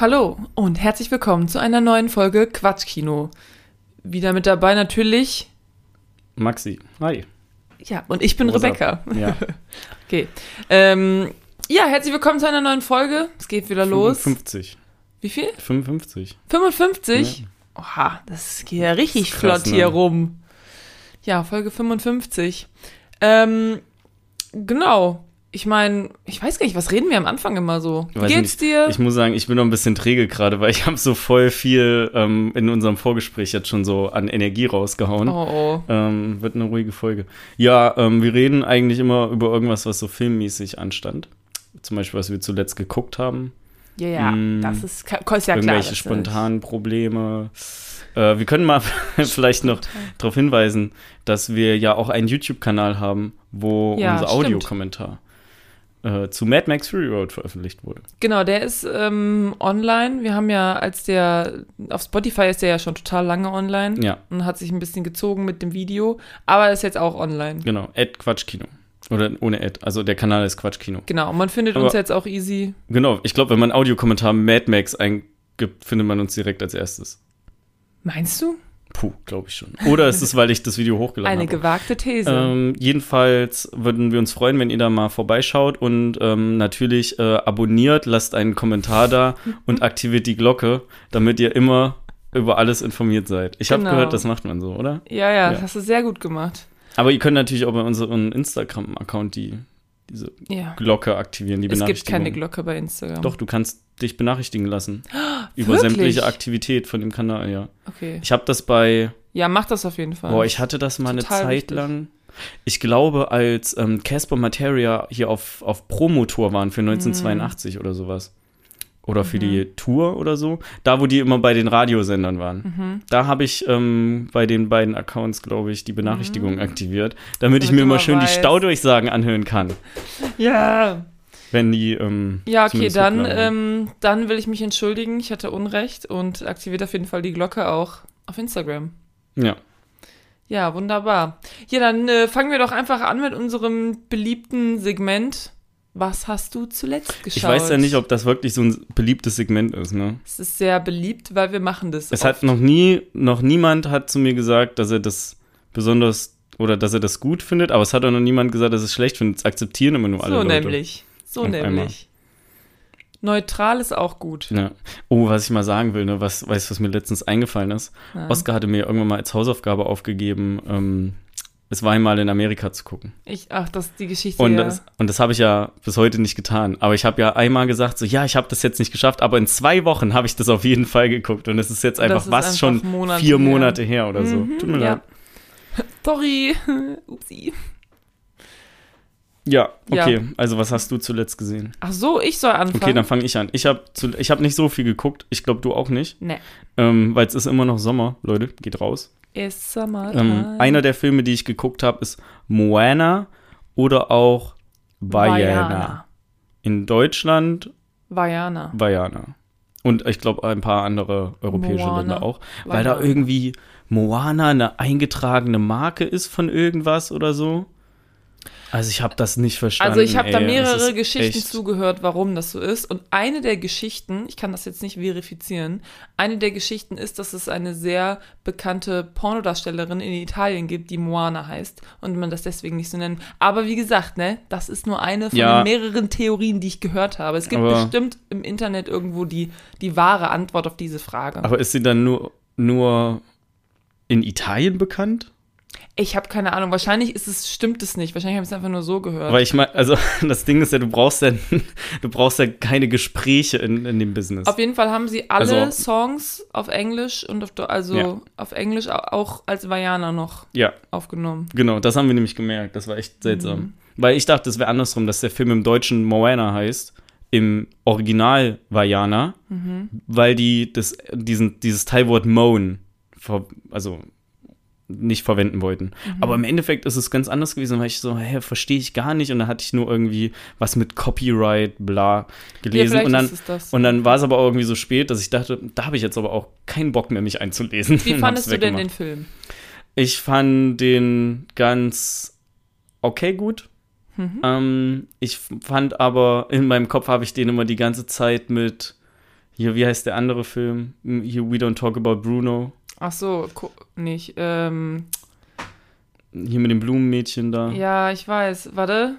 Hallo und herzlich willkommen zu einer neuen Folge Quatschkino. Wieder mit dabei natürlich. Maxi. Hi. Ja, und ich bin What's Rebecca. Ja. Okay. Ähm, ja, herzlich willkommen zu einer neuen Folge. Es geht wieder los. 55. Wie viel? 55. 55? Oha, das geht ja richtig krass, flott hier ne? rum. Ja, Folge 55. Ähm, genau. Ich meine, ich weiß gar nicht, was reden wir am Anfang immer so? Wie Weiß geht's nicht. dir? Ich muss sagen, ich bin noch ein bisschen träge gerade, weil ich habe so voll viel ähm, in unserem Vorgespräch jetzt schon so an Energie rausgehauen. oh, oh. Ähm, wird eine ruhige Folge. Ja, ähm, wir reden eigentlich immer über irgendwas, was so filmmäßig anstand. Zum Beispiel, was wir zuletzt geguckt haben. Ja, ja, Mm, das ist, ist ja klar. Irgendwelche spontanen Probleme. Äh, wir können mal vielleicht noch darauf hinweisen, dass wir ja auch einen YouTube-Kanal haben, wo Ja, unser stimmt. Audiokommentar äh, zu Mad Max Fury Road veröffentlicht wurde. Genau, der ist ähm, online. Wir haben ja, als der auf Spotify ist der ja schon total lange online Ja, und hat sich ein bisschen gezogen mit dem Video, aber ist jetzt auch online. genau. Ad Quatschkino. Oder ohne Ad. Also der Kanal ist Quatschkino. Genau, und man findet Aber- uns jetzt auch easy. Genau. Ich glaube, wenn man Audiokommentar Mad Max eingibt, findet man uns direkt als erstes. Meinst du? Puh, glaube ich schon. Oder ist es, weil ich das Video hochgeladen Eine habe? gewagte These. Ähm, jedenfalls würden wir uns freuen, wenn ihr da mal vorbeischaut und ähm, natürlich äh, abonniert, lasst einen Kommentar da und aktiviert die Glocke, damit ihr immer über alles informiert seid. Ich habe Genau. gehört, das macht man so, oder? ja, ja, das ja. hast du sehr gut gemacht. Aber ihr könnt natürlich auch bei unserem Instagram-Account die, diese Ja. Glocke aktivieren, die Es gibt keine Glocke bei Instagram. Doch, du kannst dich benachrichtigen lassen. über Wirklich? sämtliche Aktivität von dem Kanal, ja. Okay. Ich habe das bei Ja, mach das auf jeden Fall. Boah, ich hatte das mal eine Total Zeit wichtig. lang. Ich glaube, als ähm, Casper Materia hier auf, auf Promotour waren für 1982 Mhm. oder sowas. Oder für die Tour oder so. Da, wo die immer bei den Radiosendern waren. Mhm. Da habe ich ähm, bei den beiden Accounts, glaube ich, die Benachrichtigung aktiviert, damit ich Mhm. Mir immer mal schön weißt. die Staudurchsagen anhören kann. Ja. Wenn die. Ähm, Ja, okay, dann, ähm, dann will ich mich entschuldigen. Ich hatte Unrecht und aktiviert auf jeden Fall die Glocke auch auf Instagram. ja. Ja, wunderbar. Ja, dann äh, fangen wir doch einfach an mit unserem beliebten Segment. Was hast du zuletzt geschaut? Ich weiß ja nicht, ob das wirklich so ein beliebtes Segment ist, ne? Es ist sehr beliebt, weil wir machen das. Es oft. hat noch nie, noch niemand hat zu mir gesagt, dass er das besonders oder dass er das gut findet, aber es hat auch noch niemand gesagt, dass es schlecht findet. Es akzeptieren immer nur alle So Leute. nämlich. So nämlich. Neutral ist auch gut. Ja. Oh, was ich mal sagen will, ne, was, weißt du, was mir letztens eingefallen ist? Ja. Oscar hatte mir irgendwann mal als Hausaufgabe aufgegeben, ähm, es war einmal in Amerika zu gucken. Ich, ach, das ist die Geschichte. Und ja. das, und das habe ich ja bis heute nicht getan. Aber ich habe ja einmal gesagt, so ja, ich habe das jetzt nicht geschafft, aber in zwei Wochen habe ich das auf jeden Fall geguckt. Und es ist jetzt einfach ist was einfach schon Monate vier. Monate her oder so. Mhm, Tut mir ja. leid. Sorry. Upsi. Ja, Ja. okay. Also was hast du zuletzt gesehen? Ach so, ich soll anfangen. Okay, dann fange ich an. Ich habe ich hab nicht so viel geguckt. Ich glaube, du auch nicht. Ne. Ähm, Weil es ist immer noch Sommer. Leute, geht raus. Ist Summertime. Ähm, einer der Filme, die ich geguckt habe, ist Moana oder auch Vaiana. In Deutschland Vajana. Vaiana. Und ich glaube, ein paar andere europäische Moana. Länder auch. Weil da Vaiana. irgendwie Moana eine eingetragene Marke ist von irgendwas oder so. Also ich habe das nicht verstanden. Also ich habe da mehrere Geschichten echt- zugehört, warum das so ist. Und eine der Geschichten, ich kann das jetzt nicht verifizieren, eine der Geschichten ist, dass es eine sehr bekannte Pornodarstellerin in Italien gibt, die Moana heißt und man das deswegen nicht so nennt. Aber wie gesagt, ne, das ist nur eine von Ja. den mehreren Theorien, die ich gehört habe. Es gibt Aber- bestimmt im Internet irgendwo die, die wahre Antwort auf diese Frage. Aber ist sie dann nur, nur in Italien bekannt? Ich habe keine Ahnung. Wahrscheinlich ist es, stimmt es nicht. Wahrscheinlich habe ich es einfach nur so gehört. Weil ich meine, also das Ding ist ja, du brauchst ja, du brauchst ja keine Gespräche in, in dem Business. Auf jeden Fall haben sie alle Also- Songs auf Englisch und auf, also Ja. auf Englisch au- auch als Vajana noch ja, aufgenommen. genau, das haben wir nämlich gemerkt. Das war echt seltsam. Mhm. Weil ich dachte, es wäre andersrum, dass der Film im Deutschen Moana heißt, im Original Vajana, Mhm. weil die das, diesen, dieses Teilwort moan, also nicht verwenden wollten. Mhm. Aber im Endeffekt ist es ganz anders gewesen, weil ich so, hä, verstehe ich gar nicht. Und da hatte ich nur irgendwie was mit Copyright, bla, gelesen. vielleicht und dann, und dann war es aber irgendwie so spät, dass ich dachte, da habe ich jetzt aber auch keinen Bock mehr, mich einzulesen. Wie fandest du denn den. Film? Ich fand den ganz okay gut. Mhm. Ähm, ich fand aber, in meinem Kopf habe ich den immer die ganze Zeit mit Hier, wie heißt der andere Film? Hier, We Don't Talk About Bruno. Ach so, nicht. Ähm, Hier mit dem Blumenmädchen da. ja, ich weiß. Warte.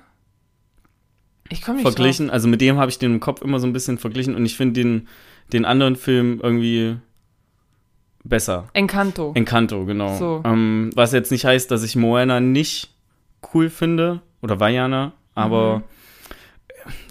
Ich komme nicht verglichen. Also mit dem habe ich den im Kopf immer so ein bisschen verglichen und ich finde den, den anderen Film irgendwie besser. Drauf. Encanto. Encanto, genau. So. Ähm, was jetzt nicht heißt, dass ich Moana nicht cool finde oder Vajana, aber Mhm.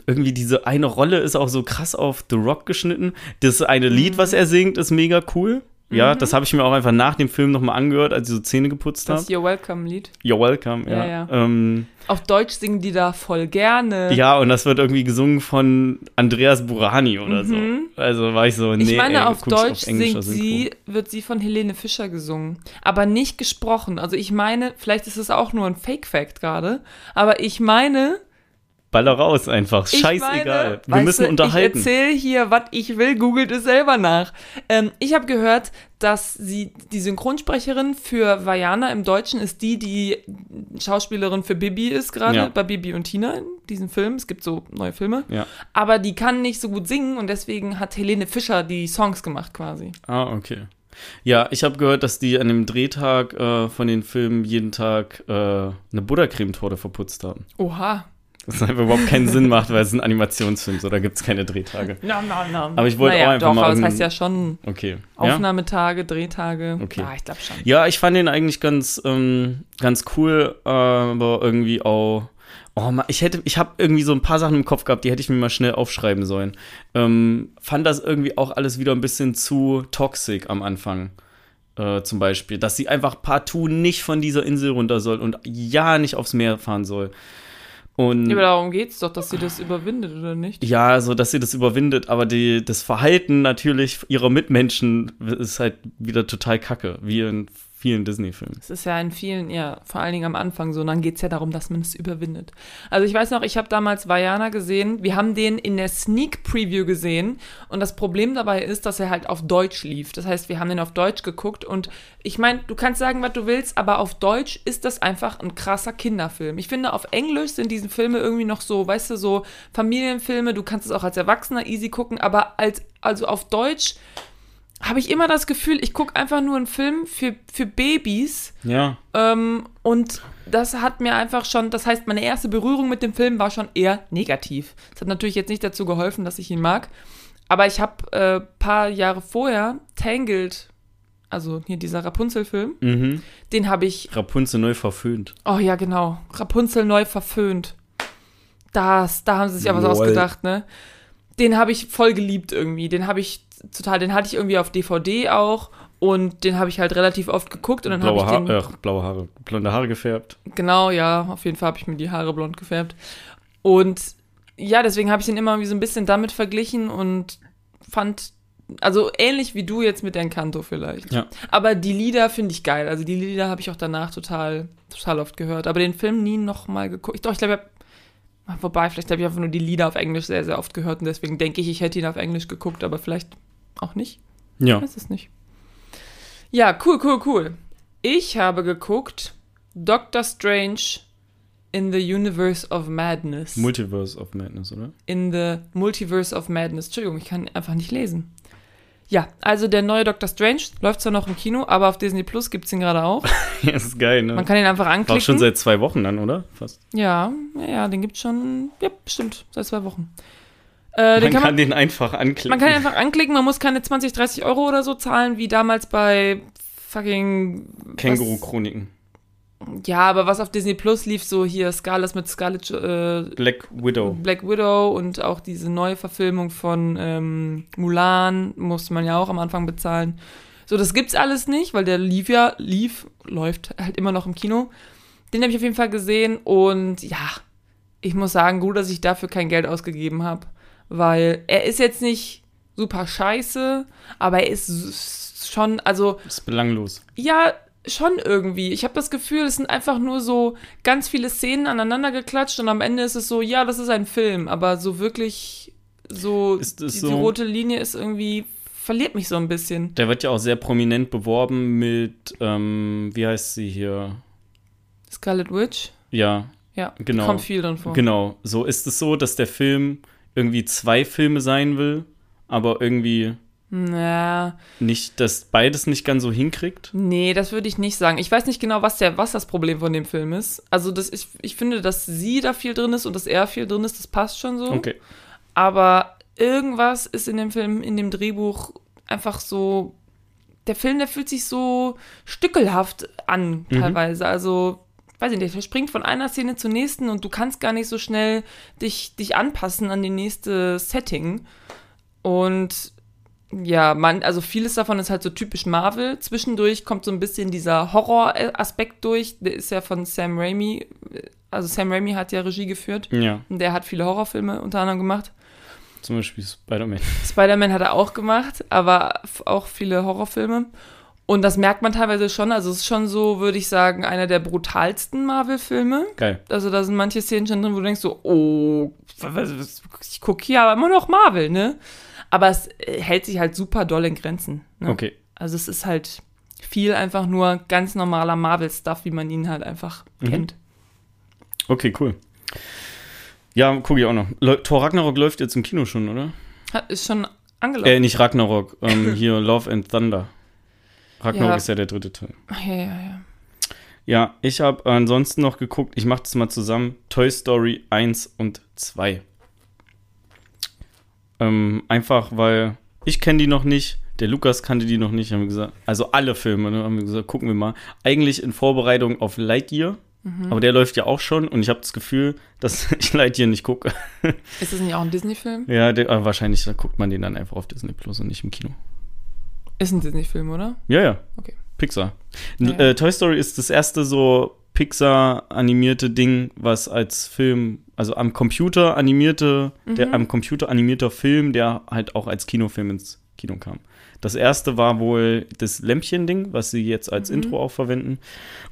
irgendwie diese eine Rolle ist auch so krass auf The Rock geschnitten. Das eine Lied, Mhm. was er singt, ist mega cool. Ja, das habe ich mir auch einfach nach dem Film nochmal angehört, als ich so Zähne geputzt habe. das You're Welcome-Lied. You're welcome, ja. Ja, ja. Ähm, Auf Deutsch singen die da voll gerne. ja, und das wird irgendwie gesungen von Andreas Burani oder so. Also war ich so, nee, Mhm. ich meine, ey, auf Deutsch englischer singt sie, wird sie von Helene Fischer gesungen. Aber nicht gesprochen. Also ich meine, vielleicht ist es auch nur ein Fake-Fact gerade, aber ich meine, Baller raus einfach, scheißegal. meine, Wir müssen du, unterhalten. Ich erzähle hier, was ich will, googelt es selber nach. Ähm, ich habe gehört, dass sie die Synchronsprecherin für Vajana im Deutschen ist die, die Schauspielerin für Bibi ist gerade, Ja. bei Bibi und Tina in diesem Film. Es gibt so neue Filme. Ja. Aber die kann nicht so gut singen und deswegen hat Helene Fischer die Songs gemacht quasi. Ah, okay. Ja, ich habe gehört, dass die an dem Drehtag äh, von den Filmen jeden Tag äh, eine Buttercremetorte verputzt haben. Oha. Das einfach überhaupt keinen Sinn macht, weil es ein Animationsfilm, so da gibt es keine Drehtage. No, no, no. Aber ich wollte naja, auch einfach doch, mal aber das heißt ja schon Okay. Aufnahmetage, Drehtage. Okay. Ja, ich glaube schon. Ja, ich fand den eigentlich ganz, ähm, ganz cool, aber irgendwie auch. Oh Mann, ich hätte, ich habe irgendwie so ein paar Sachen im Kopf gehabt, die hätte ich mir mal schnell aufschreiben sollen. Ähm, fand das irgendwie auch alles wieder ein bisschen zu toxic am Anfang. Äh, zum Beispiel, dass sie einfach partout nicht von dieser Insel runter soll und ja nicht aufs Meer fahren soll. Und Ja, aber darum geht's doch, dass sie das überwindet, oder nicht? ja, so dass sie das überwindet, aber die, das Verhalten natürlich ihrer Mitmenschen ist halt wieder total kacke, wie in vielen Disney-Filmen. Es ist ja in vielen, ja, vor allen Dingen am Anfang so, und dann geht's ja darum, dass man es überwindet. Also ich weiß noch, ich habe damals Vajana gesehen, wir haben den in der Sneak Preview gesehen und das Problem dabei ist, dass er halt auf Deutsch lief. Das heißt, wir haben den auf Deutsch geguckt und ich meine, du kannst sagen, was du willst, aber auf Deutsch ist das einfach ein krasser Kinderfilm. Ich finde, auf Englisch sind diese Filme irgendwie noch so, weißt du, so Familienfilme, du kannst es auch als Erwachsener easy gucken, aber als, also auf Deutsch habe ich immer das Gefühl, ich gucke einfach nur einen Film für, für Babys Ja. ähm, und das hat mir einfach schon, das heißt, meine erste Berührung mit dem Film war schon eher negativ. Das hat natürlich jetzt nicht dazu geholfen, dass ich ihn mag, aber ich habe äh, paar Jahre vorher Tangled, also hier dieser Rapunzel-Film, Mhm. den habe ich, Rapunzel neu verföhnt. oh ja genau, Rapunzel neu verföhnt. Das, da haben sie sich ja was Lol. ausgedacht, ne? Den habe ich voll geliebt irgendwie. Den habe ich total, den hatte ich irgendwie auf DVD auch und den habe ich halt relativ oft geguckt und dann habe Blaue, ich Haare, den äh, blaue Haare, blonde Haare gefärbt. Genau, ja, auf jeden Fall habe ich mir die Haare blond gefärbt. Und ja, deswegen habe ich den immer irgendwie so ein bisschen damit verglichen und fand, also ähnlich wie du jetzt mit Encanto vielleicht. Ja. Aber die Lieder finde ich geil. Also die Lieder habe ich auch danach total, total oft gehört. Aber den Film nie nochmal geguckt. Doch, ich glaube, Wobei, vielleicht habe ich einfach nur die Lieder auf Englisch sehr, sehr oft gehört und deswegen denke ich, ich hätte ihn auf Englisch geguckt, aber vielleicht auch nicht. Ja. Ich weiß es nicht. Ja, cool, cool, cool. Ich habe geguckt Doctor Strange in the Universe of Madness. Multiverse of Madness, oder? in the Multiverse of Madness. Entschuldigung, ich kann einfach nicht lesen. Ja, also der neue Doctor Strange läuft zwar noch im Kino, aber auf Disney Plus gibt es ihn gerade auch. ja, das ist geil, ne? Man kann ihn einfach War anklicken. auch schon seit zwei Wochen dann, oder? Fast. ja, ja, ja, den gibt es schon, ja, bestimmt, seit zwei Wochen. Äh, Man kann man, den einfach anklicken. man kann ihn einfach anklicken, man muss keine 20, 30 Euro oder so zahlen, wie damals bei fucking Känguru-Chroniken. Ja, aber was auf Disney Plus lief, so hier Scarlett mit Scarlett äh, Black Widow. Black Widow und auch diese neue Verfilmung von ähm, Mulan musste man ja auch am Anfang bezahlen. So, das gibt's alles nicht, weil der lief ja, lief, läuft halt immer noch im Kino. Den habe ich auf jeden Fall gesehen und ja, ich muss sagen, gut, dass ich dafür kein Geld ausgegeben habe, weil er ist jetzt nicht super scheiße, aber er ist schon, also Ist belanglos. ja, schon irgendwie. Ich habe das Gefühl, es sind einfach nur so ganz viele Szenen aneinander geklatscht und am Ende ist es so, ja, das ist ein Film, aber so wirklich so Ist es die, so- die rote Linie ist irgendwie verliert mich so ein bisschen. Der wird ja auch sehr prominent beworben mit, ähm, wie heißt sie hier? Scarlet Witch? Ja, Ja, Genau. kommt viel drin vor. genau. So ist es so, dass der Film irgendwie zwei Filme sein will aber irgendwie Na, nicht, dass beides nicht ganz so hinkriegt. nee, das würde ich nicht sagen. Ich weiß nicht genau, was, der, was das Problem von dem Film ist. Also das, ich, ich finde, dass sie da viel drin ist und dass er viel drin ist, das passt schon so. Okay. Aber irgendwas ist in dem Film, in dem Drehbuch einfach so. Der Film, der fühlt sich so stückelhaft an, Mhm. teilweise. Also, weiß ich nicht, der springt von einer Szene zur nächsten und du kannst gar nicht so schnell dich, dich anpassen an die nächste Setting. Und ja, man, also vieles davon ist halt so typisch Marvel. Zwischendurch kommt so ein bisschen dieser Horror-Aspekt durch. Der ist ja von Sam Raimi. Also Sam Raimi hat ja Regie geführt. Ja, Und der hat viele Horrorfilme unter anderem gemacht. zum Beispiel Spider-Man. Spider-Man hat er auch gemacht, aber auch viele Horrorfilme. Und das merkt man teilweise schon. Also es ist schon so, würde ich sagen, einer der brutalsten Marvel-Filme. Geil. Also da sind manche Szenen schon drin, wo du denkst so, oh, ich gucke hier aber immer noch Marvel, ne? Aber es äh, hält sich halt super doll in Grenzen. Ne? Okay. Also es ist halt viel einfach nur ganz normaler Marvel-Stuff, wie man ihn halt einfach Mhm. kennt. Okay, cool. Ja, gucke ich auch noch. Le Thor Ragnarok läuft jetzt im Kino schon, oder? Hat, ist schon angelaufen. Äh, nicht Ragnarok, ähm, hier Love and Thunder. Ragnarok Ja. ist ja der dritte Teil. ja, ja, ja. Ja, ich habe ansonsten noch geguckt, ich mache das mal zusammen, Toy Story 1 und 2. Ähm, einfach, weil ich kenne die noch nicht, der Lukas kannte die noch nicht, haben wir gesagt, also alle Filme, ne, haben wir gesagt, gucken wir mal. Eigentlich in Vorbereitung auf Lightyear, aber der läuft ja auch schon und ich habe das Gefühl, dass ich Lightyear nicht gucke. Ist das nicht auch ein Disney-Film? ja, der, aber wahrscheinlich guckt man den dann einfach auf Disney Plus und nicht im Kino. Ist ein Disney-Film, oder? Ja, ja. Okay. Pixar. Ja. Äh, Toy Story ist das erste so Pixar-animierte Ding, was als Film, also am Computer animierte, der am Computer animierter Film, der halt auch als Kinofilm ins Kino kam. Das erste war wohl das Lämpchen-Ding, was sie jetzt als Intro auch verwenden.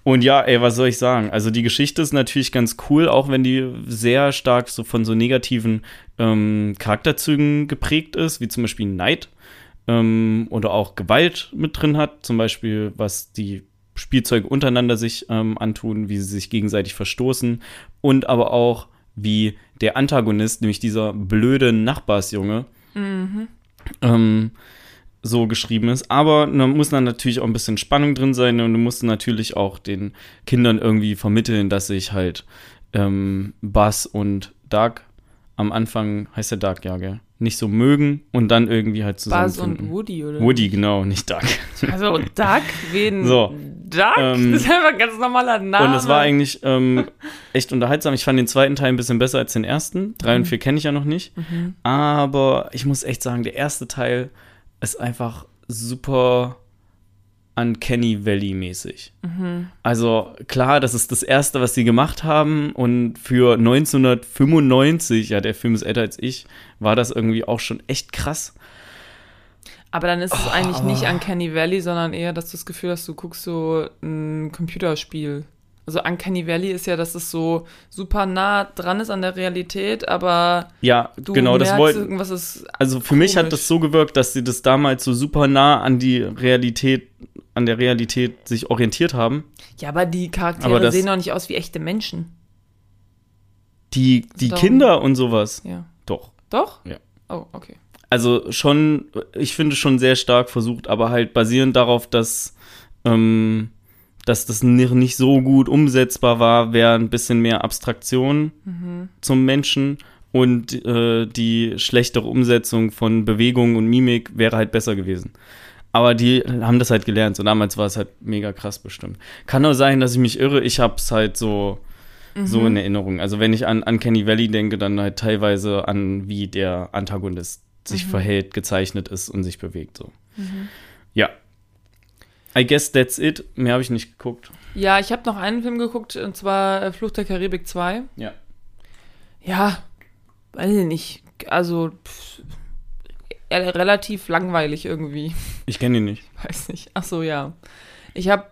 Und ja, ey, was soll ich sagen? Also die Geschichte ist natürlich ganz cool, auch wenn die sehr stark so von so negativen ähm, Charakterzügen geprägt ist, wie zum Beispiel Neid ähm, oder auch Gewalt mit drin hat, zum Beispiel was die Spielzeuge untereinander sich ähm, antun, wie sie sich gegenseitig verstoßen und aber auch wie der Antagonist, nämlich dieser blöde Nachbarsjunge, ähm, so geschrieben ist. Aber da muss dann natürlich auch ein bisschen Spannung drin sein und du musst natürlich auch den Kindern irgendwie vermitteln, dass sich halt ähm, Buzz und Doug am Anfang, heißt der Doug, ja, gell, nicht so mögen und dann irgendwie halt Buzz zusammenfinden. und Woody, oder? Woody, genau, nicht Doug. Also Duck, wen? So. Duck? Ähm, das ist einfach ein ganz normaler Name. Und es war eigentlich ähm, echt unterhaltsam. Ich fand den zweiten Teil ein bisschen besser als den ersten. Drei und vier kenne ich ja noch nicht. Aber ich muss echt sagen, der erste Teil ist einfach super Uncanny Valley-mäßig. Also klar, das ist das erste, was sie gemacht haben. Und für 1995, ja, der Film ist älter als ich, war das irgendwie auch schon echt krass. Aber dann ist es eigentlich nicht Uncanny Valley, sondern eher, dass du das Gefühl hast, du guckst so ein Computerspiel. Also Uncanny Valley ist ja, dass es so super nah dran ist an der Realität, aber Ja, du genau, das merkst, wollten. irgendwas ist Also für mich hat komisch. das so gewirkt, dass sie das damals so super nah an die Realität, an der Realität sich orientiert haben. Ja, aber die Charaktere Aber das- sehen doch nicht aus wie echte Menschen. Die, die Darum- Kinder und sowas. Ja. Doch. Doch? Ja. Oh, okay. Also schon, ich finde schon sehr stark versucht, aber halt basierend darauf, dass, ähm, dass das ni- nicht so gut umsetzbar war, wäre ein bisschen mehr Abstraktion zum Menschen und äh, die schlechtere Umsetzung von Bewegung und Mimik wäre halt besser gewesen. Aber die haben das halt gelernt. So damals war es halt mega krass bestimmt. Kann nur sein, dass ich mich irre. Ich hab's halt so, so in Erinnerung. Also wenn ich an, an Kenny Valley denke, dann halt teilweise an, wie der Antagonist sich verhält, gezeichnet ist und sich bewegt. So. Ja. I guess that's it. Mehr habe ich nicht geguckt. Ja, ich habe noch einen Film geguckt, und zwar äh, Fluch der Karibik 2. Ja. Ja, weiß ich nicht. Also, pff, relativ langweilig irgendwie. Ich kenne ihn nicht. Weiß nicht. Ach so, ja. Ich habe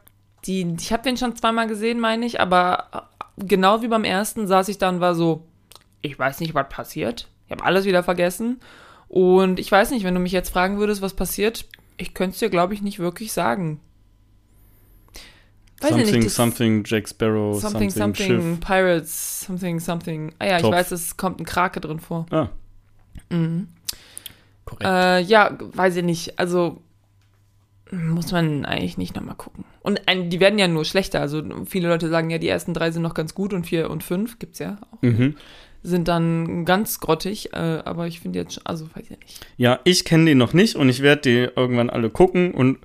die, ich habe den schon zweimal gesehen, meine ich, aber äh, genau wie beim ersten saß ich da und war so, ich weiß nicht, was passiert. Ich habe alles wieder vergessen. Und ich weiß nicht, wenn du mich jetzt fragen würdest, was passiert, ich könnte es dir, glaube ich, nicht wirklich sagen. Weiß ich something, nicht, something, Jack Sparrow, Something, something, something. Pirates, something, something. Ah ja, ich Topf. weiß, es kommt ein Krake drin vor. Ah, Mhm. Korrekt? Äh, ja, weiß ich nicht. Also muss man eigentlich nicht nochmal gucken. Und ein, die werden ja nur schlechter. Also viele Leute sagen ja, die ersten drei sind noch ganz gut und vier und fünf gibt's ja auch. mhm. Sind dann ganz grottig, äh, aber ich finde jetzt, schon- also weiß ich nicht. Ja, ich kenne den noch nicht und ich werde die irgendwann alle gucken und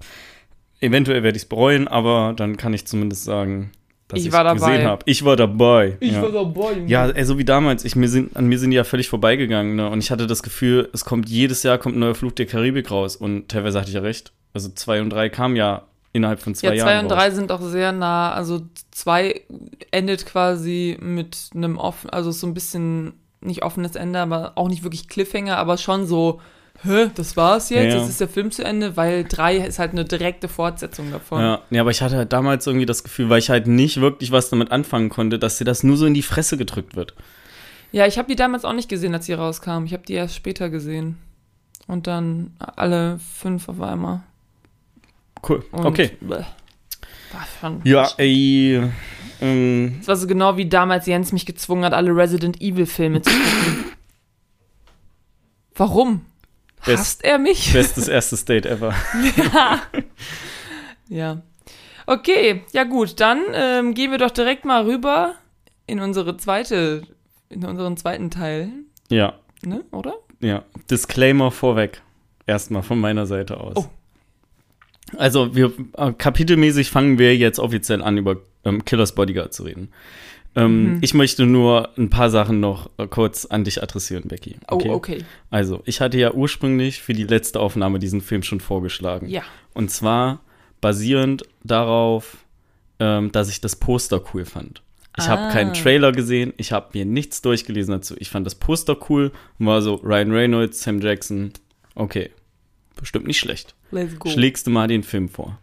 eventuell werde ich es bereuen, aber dann kann ich zumindest sagen, dass Ich ich war dabei. gesehen habe. Ich war dabei. ja. dabei. Ja, ey, so wie damals. Ich, mir sind, an mir sind die ja völlig vorbeigegangen. Ne? Und ich hatte das Gefühl, es kommt jedes Jahr kommt ein neuer Flug der Karibik raus. Und teilweise hatte ich ja recht. Also zwei und drei kamen ja innerhalb von zwei Ja, Jahren zwei und raus. drei sind auch sehr nah. Also zwei endet quasi mit einem offen, also so ein bisschen nicht offenes Ende, aber auch nicht wirklich Cliffhanger, aber schon so, hä, das war's jetzt, Ja, ja. jetzt ist der Film zu Ende, weil drei ist halt eine direkte Fortsetzung davon. Ja, ja, aber ich hatte halt damals irgendwie das Gefühl, weil ich halt nicht wirklich was damit anfangen konnte, dass dir das nur so in die Fresse gedrückt wird. Ja, ich habe die damals auch nicht gesehen, als sie rauskam. Ich habe die erst später gesehen. Und dann alle fünf auf einmal. Cool. Und okay. Schon Ja, ey. Ähm, Das war so genau wie damals Jens mich gezwungen hat, alle Resident Evil Filme zu gucken. Warum? Best- Hasst er mich? bestes erstes Date ever. Ja. Okay, ja gut, dann ähm, gehen wir doch direkt mal rüber in unsere zweite, in unseren zweiten Teil, Ja, ne, oder? ja. Disclaimer vorweg. Erstmal von meiner Seite aus. Oh. Also, wir äh, kapitelmäßig fangen wir jetzt offiziell an, über ähm, Killers Bodyguard zu reden. Ähm, Mhm. Ich möchte nur ein paar Sachen noch äh, kurz an dich adressieren, Becky. Oh, okay. Also, ich hatte ja ursprünglich für die letzte Aufnahme diesen Film schon vorgeschlagen. Ja. Und zwar basierend darauf, ähm, dass ich das Poster cool fand. Ich Ah. habe keinen Trailer gesehen, ich habe mir nichts durchgelesen dazu. Ich fand das Poster cool und war so Ryan Reynolds, Sam Jackson. Okay, bestimmt nicht schlecht. Let's go. Schlägst du mal den Film vor.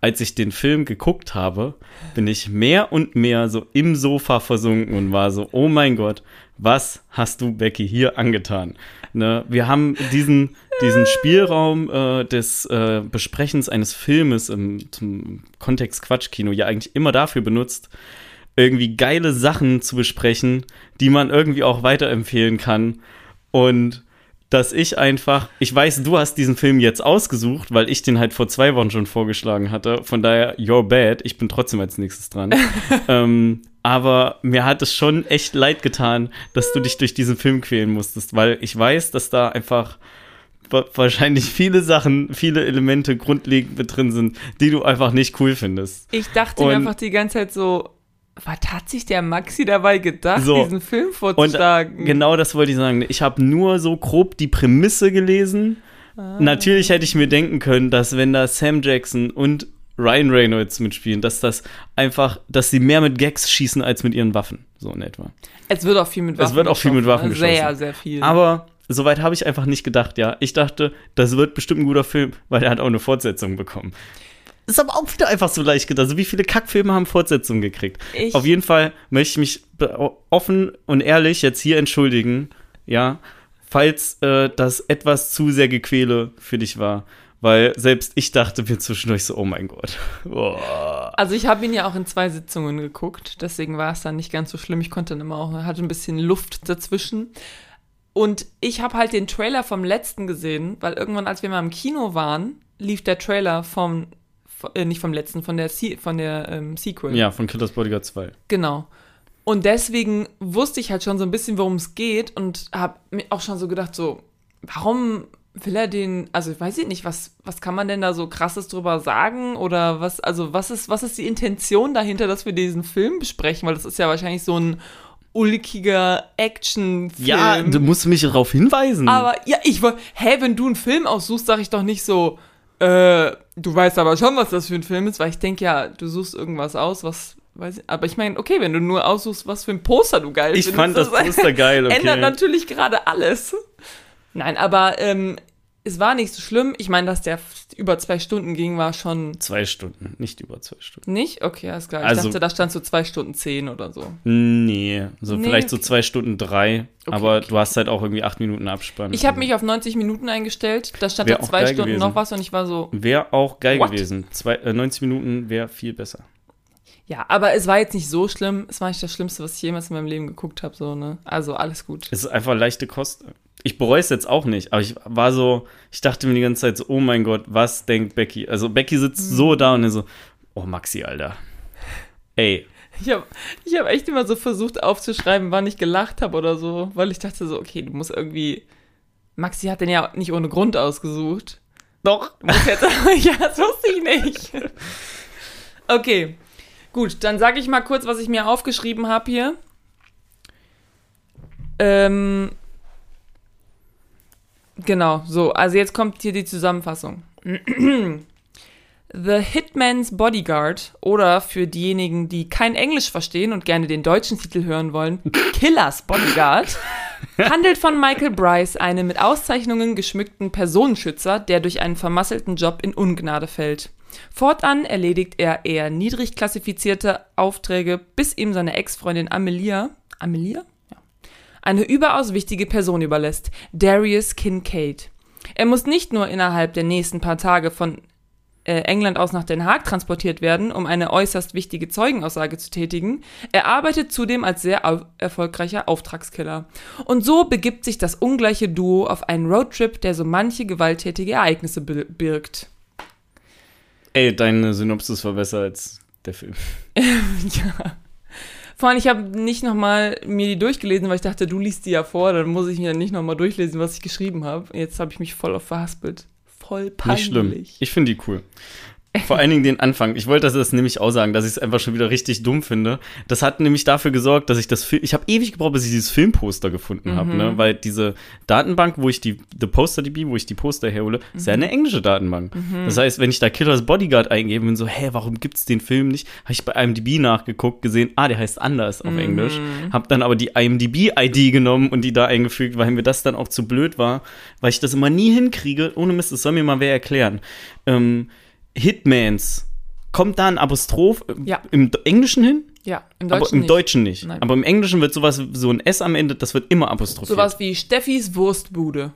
Als ich den Film geguckt habe, bin ich mehr und mehr so im Sofa versunken und war so, oh mein Gott, was hast du, Becky, hier angetan? Ne, wir haben diesen, diesen Spielraum äh, des äh, Besprechens eines Filmes im zum Kontext Quatschkino ja eigentlich immer dafür benutzt, irgendwie geile Sachen zu besprechen, die man irgendwie auch weiterempfehlen kann. Und dass ich einfach, ich weiß, du hast diesen Film jetzt ausgesucht, weil ich den halt vor zwei Wochen schon vorgeschlagen hatte. Von daher, you're bad. Ich bin trotzdem als nächstes dran. ähm, aber mir hat es schon echt leid getan, dass du dich durch diesen Film quälen musstest, weil ich weiß, dass da einfach wa- wahrscheinlich viele Sachen, viele Elemente grundlegend mit drin sind, die du einfach nicht cool findest. Ich dachte mir Und- einfach die ganze Zeit so, was hat sich der Maxi dabei gedacht, So. diesen Film Und vorzuschlagen? genau das wollte ich sagen. Ich habe nur so grob die Prämisse gelesen. Ah. Natürlich hätte ich mir denken können, dass wenn da Sam Jackson und Ryan Reynolds mitspielen, dass das einfach, dass sie mehr mit Gags schießen als mit ihren Waffen, so in etwa. Es wird auch viel mit Es Waffen wird auch viel mit Waffen Sehr, geschossen. sehr viel. Aber soweit habe ich einfach nicht gedacht, ja. Ich dachte, das wird bestimmt ein guter Film, weil er hat auch eine Fortsetzung bekommen. Ist aber auch wieder einfach so leicht gedacht. Also wie viele Kackfilme haben Fortsetzungen gekriegt? Ich- Auf jeden Fall möchte ich mich offen und ehrlich jetzt hier entschuldigen, ja, falls äh, das etwas zu sehr Gequäle für dich war. Weil selbst ich dachte mir zwischendurch so, oh mein Gott. Boah. Also ich habe ihn ja auch in zwei Sitzungen geguckt, deswegen war es dann nicht ganz so schlimm. Ich konnte dann immer auch, hatte ein bisschen Luft dazwischen. Und ich habe halt den Trailer vom letzten gesehen, weil irgendwann, als wir mal im Kino waren, lief der Trailer vom, äh, nicht vom letzten, von der, Se von der ähm, Sequel. Ja, von Killers Bodyguard 2. Genau. Und deswegen wusste ich halt schon so ein bisschen, worum es geht und habe mir auch schon so gedacht, so, warum will er den, also ich weiß ich nicht, was, was kann man denn da so krasses drüber sagen oder was, also was ist, was ist die Intention dahinter, dass wir diesen Film besprechen, weil das ist ja wahrscheinlich so ein ulkiger Actionfilm. Ja, du musst mich darauf hinweisen. Aber ja, ich wollte, hä, wenn du einen Film aussuchst, sag ich doch nicht so, äh, du weißt aber schon, was das für ein Film ist, weil ich denke ja, du suchst irgendwas aus, was, weiß ich, aber ich meine, okay, wenn du nur aussuchst, was für ein Poster du geil ich findest, fand das Poster geil, okay. ändert natürlich gerade alles. Nein, aber ähm, es war nicht so schlimm. Ich meine, dass der über zwei Stunden ging, war schon Zwei Stunden, nicht über zwei Stunden. nicht? Okay, alles klar. Ich Also- dachte, da stand so zwei Stunden zehn oder so. Nee, so Nee, vielleicht so okay. zwei Stunden drei, Okay, aber okay. du hast halt auch irgendwie acht Minuten Abspann. Ich habe mich auf 90 Minuten eingestellt. Da stand Wär da zwei Stunden gewesen. noch was und ich war so, Wäre auch geil What? gewesen. Zwei, äh, 90 Minuten wäre viel besser. Ja, aber es war jetzt nicht so schlimm. Es war nicht das Schlimmste, was ich jemals in meinem Leben geguckt habe, so, ne? Also alles gut. Es ist einfach leichte Kost. Ich bereue es jetzt auch nicht, aber ich war so, ich dachte mir die ganze Zeit so, oh mein Gott, was denkt Becky? Also Becky sitzt Mhm. so da und so, oh Maxi, Alter. Ey, Ich habe ich hab echt immer so versucht aufzuschreiben, wann ich gelacht habe oder so, weil ich dachte so, okay, du musst irgendwie. Maxi hat den ja nicht ohne Grund ausgesucht. doch. Jetzt, ja, das wusste ich nicht. Okay, gut, dann sage ich mal kurz, was ich mir aufgeschrieben habe hier. Ähm, genau, so, also jetzt kommt hier die Zusammenfassung. The Hitman's Bodyguard oder für diejenigen, die kein Englisch verstehen und gerne den deutschen Titel hören wollen, Killers Bodyguard, handelt von Michael Bryce, einem mit Auszeichnungen geschmückten Personenschützer, der durch einen vermasselten Job in Ungnade fällt. Fortan erledigt er eher niedrig klassifizierte Aufträge, bis ihm seine Ex-Freundin Amelia, Amelia? Eine überaus wichtige Person überlässt, Darius Kincaid. Er muss nicht nur innerhalb der nächsten paar Tage von äh, England aus nach Den Haag transportiert werden, um eine äußerst wichtige Zeugenaussage zu tätigen. Er arbeitet zudem als sehr au erfolgreicher Auftragskiller. Und so begibt sich das ungleiche Duo auf einen Roadtrip, der so manche gewalttätige Ereignisse bir- birgt. Ey, deine Synopsis war besser als der Film. ja. Vor allem, ich habe nicht nochmal mir die durchgelesen, weil ich dachte, du liest die ja vor, dann muss ich mir nicht nochmal durchlesen, was ich geschrieben habe. Jetzt habe ich mich voll auf verhaspelt. Voll peinlich. Nicht schlimm. Ich finde die cool. Vor allen Dingen den Anfang. Ich wollte das nämlich auch sagen, dass ich es einfach schon wieder richtig dumm finde. Das hat nämlich dafür gesorgt, dass ich das Film. Ich habe ewig gebraucht, bis ich dieses Filmposter gefunden habe, Mhm. ne? Weil diese Datenbank, wo ich die The Poster DB, wo ich die Poster herhole, ist ja Mhm. eine englische Datenbank. Das heißt, wenn ich da Killers Bodyguard eingebe und so, hä, warum gibt's den Film nicht? Habe ich bei IMDb nachgeguckt, gesehen, ah, der heißt anders Mhm. auf Englisch. Hab dann aber die IMDb-ID genommen und die da eingefügt, weil mir das dann auch zu blöd war, weil ich das immer nie hinkriege. Ohne Mist, das soll mir mal wer erklären. Ähm, Hitmans. Kommt da ein Apostroph äh, Ja. im Englischen hin? Ja, im aber Deutschen im nicht. Deutschen nicht. Nein. Aber im Englischen wird sowas, so ein S am Ende, das wird immer apostrophiert. Sowas wie Steffis Wurstbude.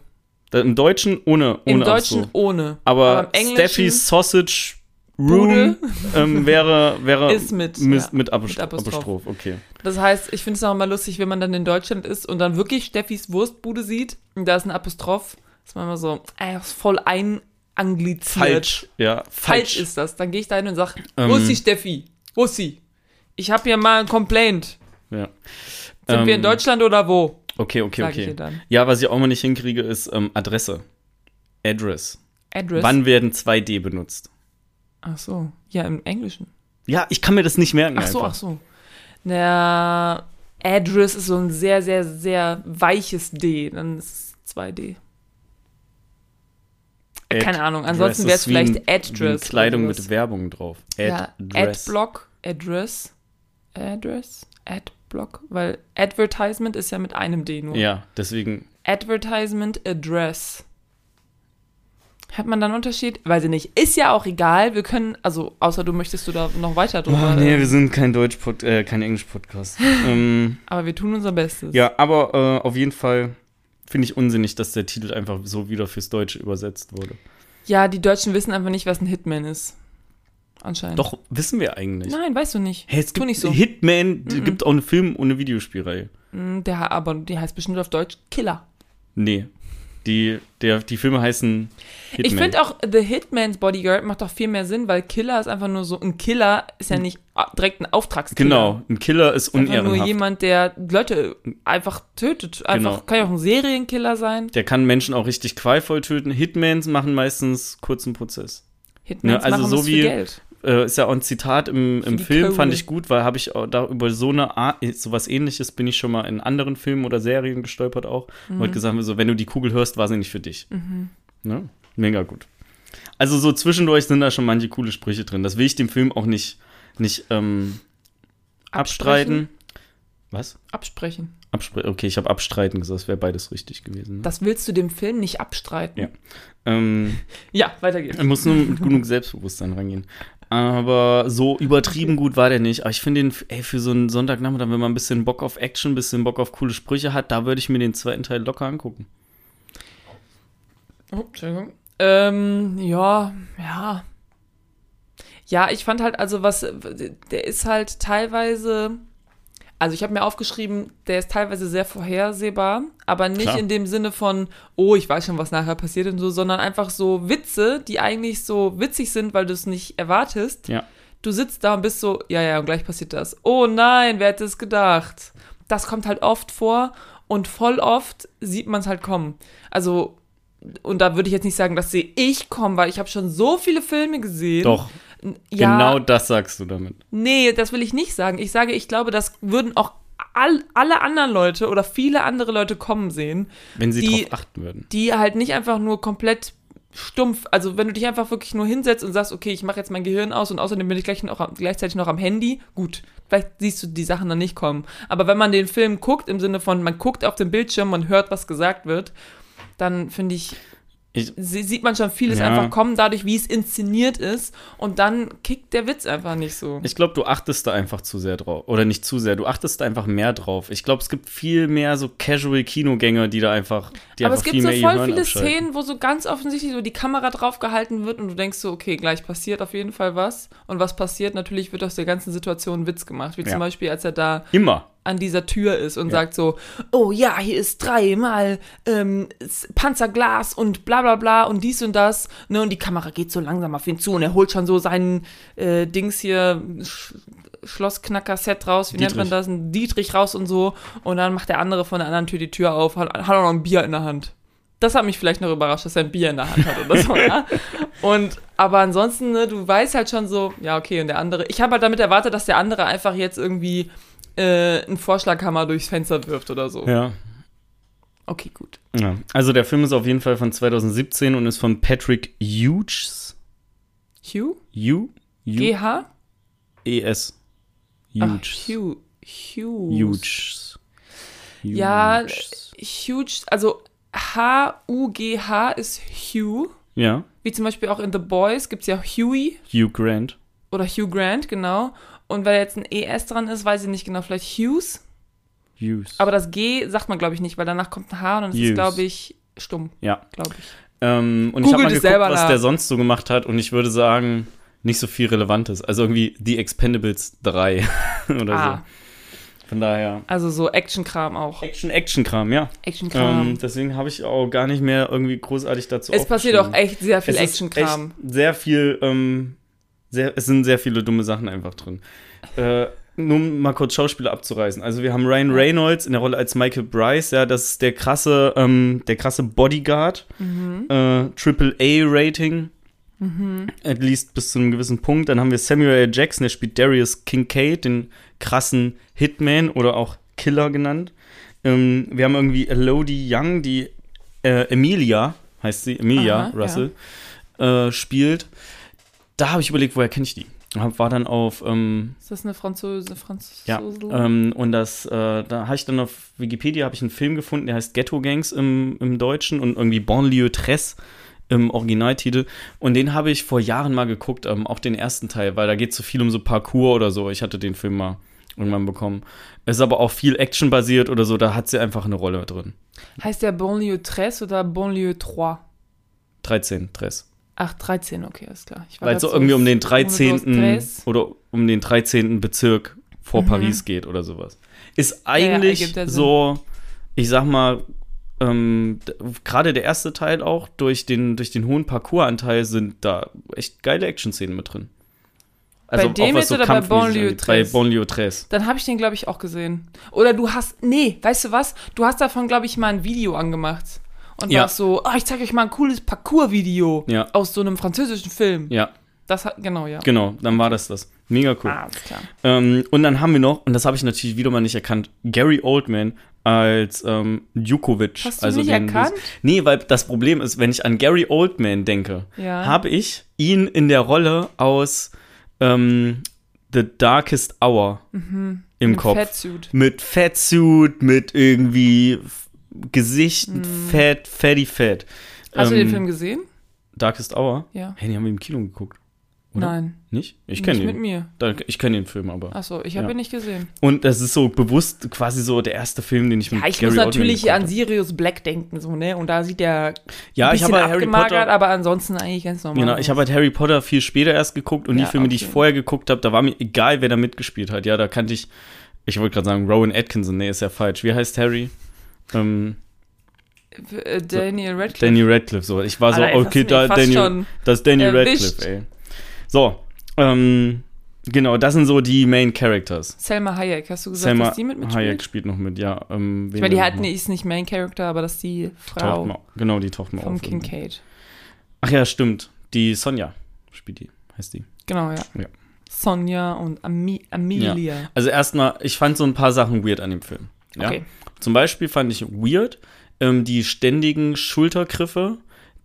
Da- Im Deutschen ohne, ohne Im Deutschen Apostroph. ohne. Aber, Englischen Steffi's Sausage Room ähm, wäre, wäre Ist mit, mit, ja, mit, Apostroph, mit Apostroph. Okay. Das heißt, ich finde es auch immer lustig, wenn man dann in Deutschland ist und dann wirklich Steffis Wurstbude sieht und da ist ein Apostroph, ist man immer so, ey, das ist voll einangliziert. Falsch. Ja, Falsch falsch. ist das. Dann gehe ich da hin und sage, Ähm. wo ist die Steffi? Wo ist sie? Ich habe hier mal ein Complaint. Ja. Sind wir in Ähm, Deutschland oder wo? Okay, okay, Sag okay. Ja, was ich auch mal nicht hinkriege, ist ähm, Adresse. Address. Address. Wann werden 2D benutzt? Ach so. Ja, im Englischen. Ja, ich kann mir das nicht merken. Ach so, einfach. ach so. Der Address ist so ein sehr, sehr, sehr weiches D. Dann ist es 2D. Ad- Keine Ahnung. Ansonsten wäre es vielleicht Address. Kleidung mit Werbung drauf. ja, Address. Adblock, Address, Address, Adblock, weil Advertisement ist ja mit einem D nur. Ja, deswegen. Advertisement Address. Hat man da einen Unterschied? Weiß ich nicht. Ist ja auch egal. Wir können, also, außer du möchtest du da noch weiter drüber. Oh, nee, wir sind kein Deutsch, äh, kein Englisch-Podcast. ähm, aber wir tun unser Bestes. ja, aber äh, auf jeden Fall finde ich unsinnig, dass der Titel einfach so wieder fürs Deutsche übersetzt wurde. Ja, die Deutschen wissen einfach nicht, was ein Hitman ist. Anscheinend. Doch, wissen wir eigentlich. Nein, weißt du nicht. Hey, es gibt nicht so. Hitman, es gibt auch eine Film- und eine Videospielreihe. Mm, Der, aber die heißt bestimmt auf Deutsch Killer. Nee. Die, der, die Filme heißen Hitman. Ich finde auch, The Hitman's Bodyguard macht doch viel mehr Sinn, weil Killer ist einfach nur so, ein Killer ist ja nicht direkt ein Auftragskiller. Genau, ein Killer ist Ist einfach nur unehrenhaft. jemand, der Leute einfach tötet. Einfach, Genau. kann ja auch ein Serienkiller sein. Der kann Menschen auch richtig qualvoll töten. Hitmans machen meistens kurzen Prozess. Hitmans Ne, also machen so wie- Geld. Äh, ist ja auch ein Zitat im, im Film, Kohle. fand ich gut, weil habe ich da über so eine Art, sowas ähnliches bin ich schon mal in anderen Filmen oder Serien gestolpert auch. Mhm. Und hat gesagt, so, wenn du die Kugel hörst, war sie nicht für dich. Ne? Mega gut. Also so zwischendurch sind da schon manche coole Sprüche drin. Das will ich dem Film auch nicht, nicht ähm, abstreiten. Was? Absprechen. Abspre okay, ich habe abstreiten gesagt, das wäre beides richtig gewesen. Ne? Das willst du dem Film nicht abstreiten. Ja. Ähm, Ja, weiter geht's. er muss nur mit genug Selbstbewusstsein rangehen. Aber so übertrieben gut war der nicht. Aber ich finde den, ey, für so einen Sonntagnachmittag, wenn man ein bisschen Bock auf Action, ein bisschen Bock auf coole Sprüche hat, da würde ich mir den zweiten Teil locker angucken. Oh, Entschuldigung. Ähm, ja, ja. Ja, ich fand halt, also was, der ist halt teilweise, Also ich habe mir aufgeschrieben, der ist teilweise sehr vorhersehbar, aber nicht Klar. in dem Sinne von, oh, ich weiß schon, was nachher passiert und so, sondern einfach so Witze, die eigentlich so witzig sind, weil du es nicht erwartest. Ja. Du sitzt da und bist so, ja, ja, und gleich passiert das. Oh nein, wer hätte es gedacht? Das kommt halt oft vor und voll oft sieht man es halt kommen. Also, und da würde ich jetzt nicht sagen, das sehe ich kommen, weil ich habe schon so viele Filme gesehen. Doch, ja, genau das sagst du damit. Nee, das will ich nicht sagen. Ich sage, ich glaube, das würden auch all, alle anderen Leute oder viele andere Leute kommen sehen, Wenn sie Die- drauf achten würden. die halt nicht einfach nur komplett stumpf, also wenn du dich einfach wirklich nur hinsetzt und sagst, okay, ich mache jetzt mein Gehirn aus und außerdem bin ich gleich noch, gleichzeitig noch am Handy, gut, vielleicht siehst du die Sachen dann nicht kommen. Aber wenn man den Film guckt, im Sinne von, man guckt auf den Bildschirm, man hört, was gesagt wird, dann finde ich, Ich- sie- sieht man schon vieles Ja. einfach kommen, dadurch, wie es inszeniert ist und dann kickt der Witz einfach nicht so. Ich glaube, du achtest da einfach zu sehr drauf. Oder nicht zu sehr, du achtest da einfach mehr drauf. Ich glaube, es gibt viel mehr so Casual-Kinogänger, die da einfach, die Aber einfach es gibt so voll viele abschalten. Szenen, wo so ganz offensichtlich so die Kamera drauf gehalten wird und du denkst so, okay, gleich passiert auf jeden Fall was. Und was passiert? Natürlich wird aus der ganzen Situation ein Witz gemacht. Wie Ja. zum Beispiel, als er da Immer. An dieser Tür ist und Ja. sagt so, oh ja, hier ist dreimal ähm, Panzerglas und bla bla bla und dies und das. Ne, und die Kamera geht so langsam auf ihn zu und er holt schon so seinen äh, Dings hier, Sch Schlossknacker-Set raus, wie nennt man Dietrich. das? Ein Dietrich raus und so. Und dann macht der andere von der anderen Tür die Tür auf, hat, hat auch noch ein Bier in der Hand. Das hat mich vielleicht noch überrascht, dass er ein Bier in der Hand hat oder so, ja. Und, aber ansonsten, ne, du weißt halt schon so, ja, okay, und der andere, ich habe halt damit erwartet, dass der andere einfach jetzt irgendwie äh, einen Vorschlaghammer durchs Fenster wirft oder so. Ja. Okay, gut. ja. Also der Film ist auf jeden Fall von 2017 und ist von Patrick Hughes. Hugh? U? GH? E-S. Hughes. Hugh. Hughes. Hughes. Ja, Hughes. Huge, also H-U-G-H ist Hugh. Ja. Wie zum Beispiel auch in The Boys gibt es ja Huey Hugh Grant. oder Hugh Grant, genau. Und weil jetzt ein ES dran ist, weiß ich nicht genau, vielleicht Hughes. Hughes. Aber das G sagt man, glaube ich, nicht, weil danach kommt ein H und dann ist es, glaube ich, stumm, ja. glaube ich. Ähm, und Googelt ich habe mal geguckt, selber was nach. der sonst so gemacht hat und ich würde sagen, nicht so viel Relevantes. Also irgendwie The Expendables 3 oder Ah, so. Von daher. also so Action-Kram auch. Action, Action-Kram, ja. Action-Kram. Ähm, deswegen habe ich auch gar nicht mehr irgendwie großartig dazu es passiert auch echt sehr viel Action-Kram. Sehr viel, ähm, sehr, es sind sehr viele dumme Sachen einfach drin. Äh, nur um mal kurz Schauspieler abzureißen. Also wir haben Ryan Ja. Reynolds in der Rolle als Michael Bryce, ja, das ist der krasse, ähm, der krasse Bodyguard, Mhm. äh, Triple A Rating, at least bis zu einem gewissen Punkt. Dann haben wir Samuel L. Jackson, der spielt Darius Kincaid, den krassen Hitman oder auch Killer genannt. Ähm, wir haben irgendwie Elodie Young, die äh, Emilia, heißt sie, Emilia Aha, Russell, äh, spielt. Da habe ich überlegt, woher kenne ich die? War dann auf, ähm, Ist das eine Französe? Franzose? ja, ähm, und das, äh, da habe ich dann auf Wikipedia habe ich einen Film gefunden, der heißt Ghetto Gangs im, im Deutschen und irgendwie Banlieue Tresse im Originaltitel. Und den habe ich vor Jahren mal geguckt, ähm, auch den ersten Teil, weil da geht es so viel um so Parkour oder so. Ich hatte den Film mal irgendwann bekommen. Es ist aber auch viel Action basiert oder so, da hat sie einfach eine Rolle drin. Heißt der Banlieue 13 oder Banlieue 3? 13, Tress. Ach, 13, okay, alles klar. Ich war Weil es so irgendwie um den ohne 13. Durst, Dress. oder um den 13. Bezirk vor Mhm. Paris geht oder sowas. Ist ja, eigentlich ja Sinn. so, ich sag mal, ähm, gerade der erste Teil auch, durch den, durch den hohen Parcours-Anteil sind da echt geile Action-Szenen mit drin. Also Bei dem jetzt oder bei kampfmäßig Banlieue angeht. Bei 13? Banlieue 13. Dann habe ich den, glaube ich, auch gesehen. Oder du hast, nee, weißt du was? Du hast davon, glaube ich, mal ein Video angemacht. Und Ja. warst so, ah, ich zeige euch mal ein cooles Parcours-Video Ja. aus so einem französischen Film. Ja, Das hat, genau, ja. genau, dann war das das. Mega cool. Ah, klar. Ähm, und dann haben wir noch, und das habe ich natürlich wieder mal nicht erkannt, Gary Oldman als ähm, Djukovic. Hast du also nicht den- erkannt? Nee, weil das Problem ist, wenn ich an Gary Oldman denke, Ja. habe ich ihn in der Rolle aus ähm, The Darkest Hour im Mit Kopf. Fatsuit. Mit Fatsuit, mit irgendwie Gesicht, fett, fatty fat. Hast du Ähm, den Film gesehen? Darkest Hour? Ja. Hey, den haben wir im Kino geguckt. Oder? Nein. Nicht? Ich kenne Nicht mit ihn. mir. Ich kenne den Film aber. Achso, ich habe Ja. ihn nicht gesehen. Und das ist so bewusst quasi so der erste Film, den ich mit Ja, ich Gary muss natürlich an. Sirius Black denken, so, ne? Und da sieht der Ja, ich habe halt Harry Potter. aber ansonsten eigentlich ganz normal. Genau, ich habe halt Harry Potter viel später erst geguckt und Ja, die Filme, die ich okay. vorher geguckt habe, da war mir egal, wer da mitgespielt hat. Ja, da kannte ich Ich wollte gerade sagen, Rowan Atkinson. Nee, ist ja falsch. Wie heißt Harry? Ähm, Äh, Daniel Radcliffe. Danny Radcliffe. So. Ich war so, Alter, okay, da, Daniel, schon das ist Danny erwischt. Radcliffe, ey. So, ähm, genau, das sind so die Main Characters. Selma Hayek, hast du gesagt, Selma dass die mit mitspielt? Hayek spielt noch mit, ja. Ähm, Ich meine, die nee, ist nicht Main Character, aber das ist die Frau Mal, genau, die taucht mal vom auf. irgendwie. Kincaid. Ach ja, stimmt. Die Sonja spielt die, heißt die. Genau, ja. Ja. Sonja und Ami Amelia. Also erstmal, ich fand so ein paar Sachen weird an dem Film. Ja? Okay. Zum Beispiel fand ich weird ähm, die ständigen Schultergriffe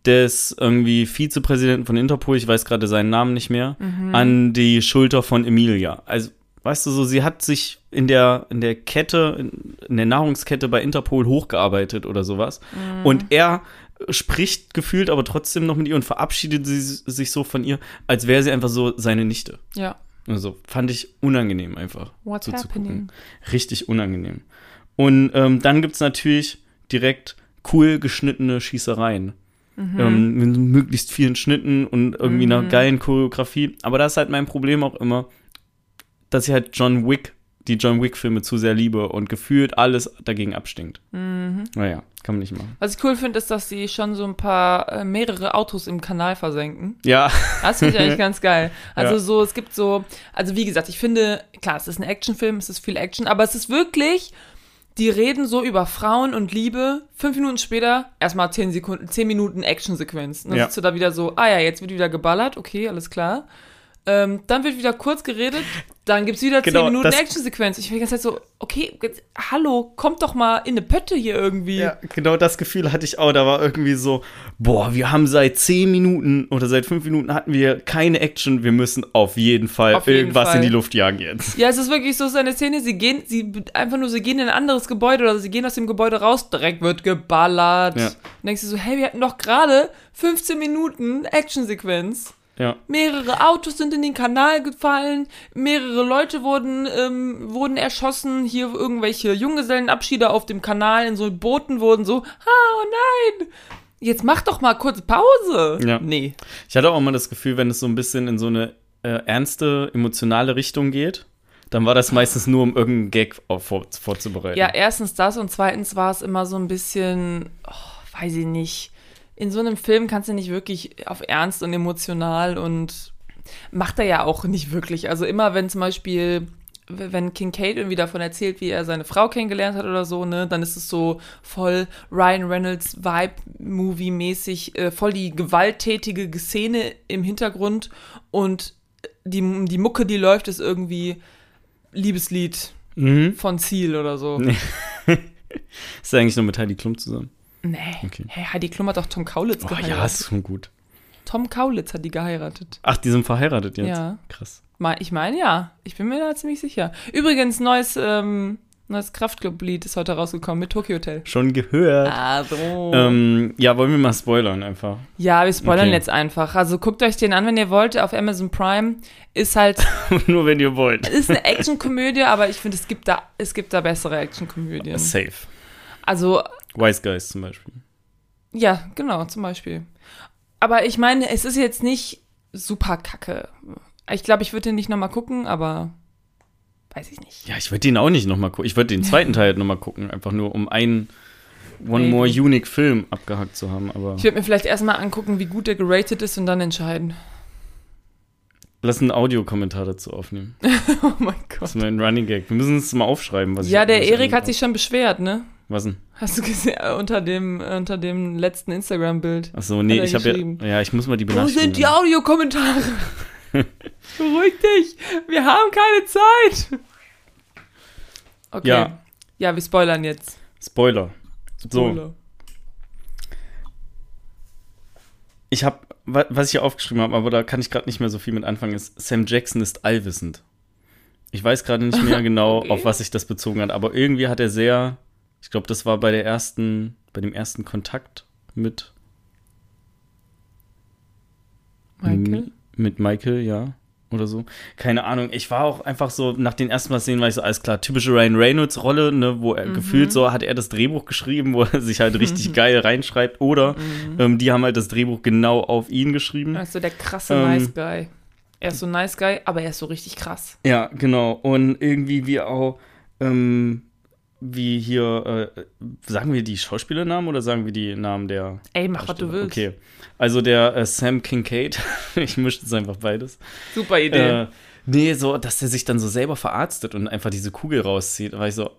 des irgendwie Vizepräsidenten von Interpol, ich weiß gerade seinen Namen nicht mehr, Mhm. an die Schulter von Emilia. Also, weißt du so, sie hat sich in der, in der Kette, in, der Nahrungskette bei Interpol hochgearbeitet oder sowas. Mhm. Und er spricht gefühlt aber trotzdem noch mit ihr und verabschiedet sie, sich so von ihr, als wäre sie einfach so seine Nichte. Ja. Also fand ich unangenehm einfach. What's zuzugucken. happening? Richtig unangenehm. Und ähm, dann gibt es natürlich direkt cool geschnittene Schießereien. Mhm. Ähm, mit möglichst vielen Schnitten und irgendwie einer Mhm. geilen Choreografie. Aber das ist halt mein Problem auch immer, dass ich halt John Wick, die John Wick-Filme zu sehr liebe und gefühlt alles dagegen abstinkt. Mhm. Naja, kann man nicht machen. Was ich cool finde, ist, dass sie schon so ein paar, äh, mehrere Autos im Kanal versenken. Ja, Das finde ich eigentlich ganz geil. Also Ja. so, es gibt so, also wie gesagt, ich finde, klar, es ist ein Actionfilm, es ist viel Action, aber es ist wirklich, die reden so über Frauen und Liebe. Fünf Minuten später, erstmal zehn Sekunden, zehn Minuten Actionsequenz. Und dann Ja. sitzt du da wieder so, ah ja, jetzt wird wieder geballert, okay, alles klar. Ähm, dann wird wieder kurz geredet, dann gibt's wieder Genau, zehn Minuten das- Actionsequenz. Ich bin die ganze Zeit so, okay, jetzt, hallo, kommt doch mal in eine Pötte hier irgendwie. Ja, genau das Gefühl hatte ich auch. Da war irgendwie so, boah, wir haben seit 10 Minuten oder seit 5 Minuten hatten wir keine Action. Wir müssen auf jeden Fall Auf jeden irgendwas Fall. in die Luft jagen jetzt. Ja, es ist wirklich so so eine Szene, sie gehen, sie einfach nur, sie gehen in ein anderes Gebäude oder sie gehen aus dem Gebäude raus, direkt wird geballert. Ja. Dann denkst du so, hey, wir hatten doch gerade 15 Minuten Actionsequenz. Ja. Mehrere Autos sind in den Kanal gefallen, mehrere Leute wurden, ähm, wurden erschossen, hier irgendwelche Junggesellenabschiede auf dem Kanal in so Booten wurden so, ah, oh nein, jetzt mach doch mal kurz Pause. Ja. Nee. Ich hatte auch mal das Gefühl, wenn es so ein bisschen in so eine äh, ernste, emotionale Richtung geht, dann war das meistens nur, um irgendeinen Gag vor, vorzubereiten. Ja, erstens das und zweitens war es immer so ein bisschen, oh, weiß ich nicht. In so einem Film kannst du nicht wirklich auf ernst und emotional und macht er ja auch nicht wirklich. Also immer wenn zum Beispiel, wenn Kincaid irgendwie davon erzählt, wie er seine Frau kennengelernt hat oder so, ne, dann ist es so voll Ryan Reynolds Vibe-Movie-mäßig, äh, voll die gewalttätige Szene im Hintergrund und die, die Mucke, die läuft, ist irgendwie Liebeslied Mhm. von Ziel oder so. Nee. Ist eigentlich nur mit Heidi Klum zusammen? Nee. Okay. Hey, Heidi Klum hat doch Tom Kaulitz Oh, geheiratet. ja, ist schon gut. Tom Kaulitz hat die geheiratet. Ach, die sind verheiratet jetzt? Ja. Krass. Ich meine ja. Ich bin mir da ziemlich sicher. Übrigens, neues, ähm, neues Kraftclub-Lied ist heute rausgekommen mit Tokyo Hotel. Schon gehört. Also. Ähm, ja, wollen wir mal spoilern einfach. ja, wir spoilern okay. jetzt einfach. Also guckt euch den an, wenn ihr wollt, auf Amazon Prime. Ist halt, Nur wenn ihr wollt. ist eine Actionkomödie, aber ich finde, es gibt da, es gibt da bessere Actionkomödien. Safe. Also, Wise Guys zum Beispiel. Ja, genau, zum Beispiel. Aber ich meine, es ist jetzt nicht super kacke. Ich glaube, ich würde den nicht nochmal gucken, aber weiß ich nicht. Ja, ich würde den auch nicht nochmal gucken. Ich würde den zweiten Teil nochmal gucken, einfach nur um einen One. More Unique Film abgehackt zu haben. Aber Ich würde mir vielleicht erstmal angucken, wie gut der geratet ist und dann entscheiden. lass einen Audiokommentar dazu aufnehmen. Oh mein Das Gott. ist mein Running Gag. Wir müssen es mal aufschreiben, was ich Ja, der Erik hat sich schon beschwert, ne? Was denn? Hast du gesehen, äh, unter dem, unter dem letzten Instagram-Bild. Achso, nee, Hat er ich habe ja. Ja, ich muss mal die Wo Benachrichtigung. sind die Audiokommentare? Beruhig dich, wir haben keine Zeit. Okay. Ja. Ja, wir spoilern jetzt. Spoiler. So, Spoiler. ich habe, was ich hier aufgeschrieben habe, aber da kann ich gerade nicht mehr so viel mit anfangen, ist, Sam Jackson ist allwissend. Ich weiß gerade nicht mehr genau, Okay. auf was sich das bezogen hat, aber irgendwie hat er sehr, ich glaube, das war bei der ersten, bei dem ersten Kontakt mit Michael? Mit Michael, ja. Oder so. Keine Ahnung. Ich war auch einfach so, nach den ersten Mal sehen, war ich so, alles klar, typische Ryan Reynolds-Rolle, ne, wo Mhm. er gefühlt so, hat er das Drehbuch geschrieben, wo er sich halt richtig geil reinschreibt. Oder ähm, die haben halt das Drehbuch genau auf ihn geschrieben. Also der krasse Ähm, Nice Guy. Er ist so Nice Guy, aber er ist so richtig krass. Ja, genau. Und irgendwie wie auch ähm, wie hier, äh, sagen wir die Schauspielernamen oder sagen wir die Namen der. Ey, mach, was du willst. Okay. Also der äh, Sam Kincaid, ich mische jetzt einfach beides. Super Idee. Äh, nee, so, dass der sich dann so selber verarztet und einfach diese Kugel rauszieht. Da war ich so,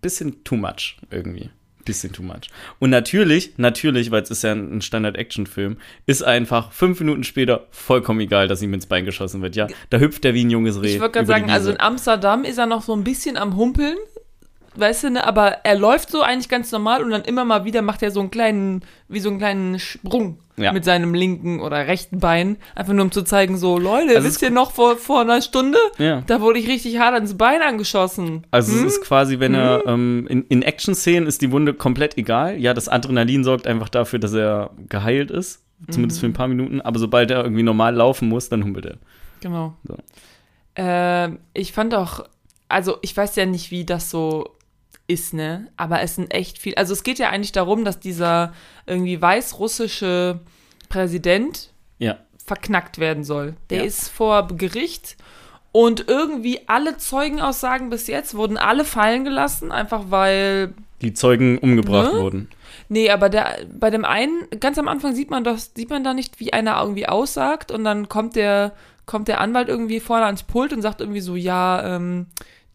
bisschen too much irgendwie. Bisschen too much. Und natürlich, natürlich, weil es ist ja ein Standard-Action-Film, ist einfach fünf Minuten später vollkommen egal, dass ihm ins Bein geschossen wird. Ja, da hüpft er wie ein junges Reh. ich wollte gerade sagen, also in Amsterdam ist er noch so ein bisschen am Humpeln, weißt du, ne? aber er läuft so eigentlich ganz normal und dann immer mal wieder macht er so einen kleinen, wie so einen kleinen Sprung Ja. mit seinem linken oder rechten Bein, einfach nur um zu zeigen, so, Leute, Also wisst ihr noch vor, vor einer Stunde, Ja. da wurde ich richtig hart ans Bein angeschossen. Also Hm? es ist quasi, wenn er ähm, in, in Action-Szenen ist die Wunde komplett egal. Ja, das Adrenalin sorgt einfach dafür, dass er geheilt ist. Zumindest für Mhm. ein paar Minuten. Aber sobald er irgendwie normal laufen muss, dann humpelt er. Genau. So. Ähm, ich fand auch, also ich weiß ja nicht, wie das so ist, ne? Aber es sind echt viel. Also es geht ja eigentlich darum, dass dieser irgendwie weißrussische Präsident Ja. verknackt werden soll. Der Ja. ist vor Gericht und irgendwie alle Zeugenaussagen bis jetzt wurden alle fallen gelassen, einfach weil Die Zeugen umgebracht Ne? wurden. Nee, aber der, bei dem einen, ganz am Anfang sieht man das, sieht man da nicht, wie einer irgendwie aussagt und dann kommt der, kommt der Anwalt irgendwie vorne ans Pult und sagt irgendwie so, ja, ähm,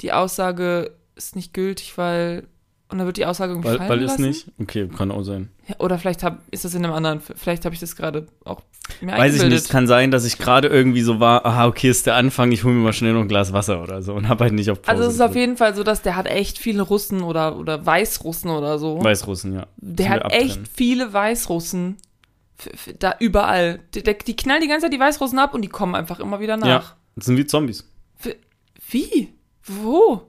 die Aussage ist nicht gültig, weil, und dann wird die Aussage irgendwie Weil, fallen weil gelassen. nicht? Okay, kann auch sein. Ja, oder vielleicht hab, ist das in einem anderen, vielleicht habe ich das gerade auch mir Weiß ich nicht. Kann sein, dass ich gerade irgendwie so war, aha, okay, ist der Anfang, ich hole mir mal schnell noch ein Glas Wasser oder so und habe halt nicht auf Pause. Also es ist auf jeden Fall so, dass der hat echt viele Russen oder, oder Weißrussen oder so. Weißrussen, ja. Der hat abtrennen. echt viele Weißrussen. Da überall. Die, die, knallen die ganze Zeit die Weißrussen ab und die kommen einfach immer wieder nach. Ja, das sind wie Zombies. Wie? Wo?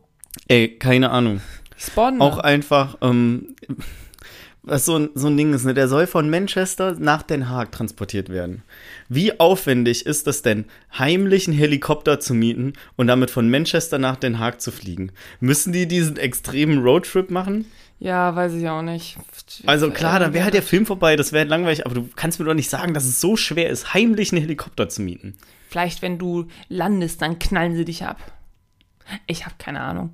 Ey, keine Ahnung. Spawnen. Auch einfach, ähm, was so ein, so ein Ding ist, ne? Der soll von Manchester nach Den Haag transportiert werden. Wie aufwendig ist es denn, heimlich einen Helikopter zu mieten und damit von Manchester nach Den Haag zu fliegen? Müssen die diesen extremen Roadtrip machen? ja, weiß ich auch nicht. Also klar, dann wäre halt der Film vorbei, das wäre langweilig, aber du kannst mir doch nicht sagen, dass es so schwer ist, heimlich einen Helikopter zu mieten. Vielleicht, wenn du landest, dann knallen sie dich ab. Ich habe keine Ahnung.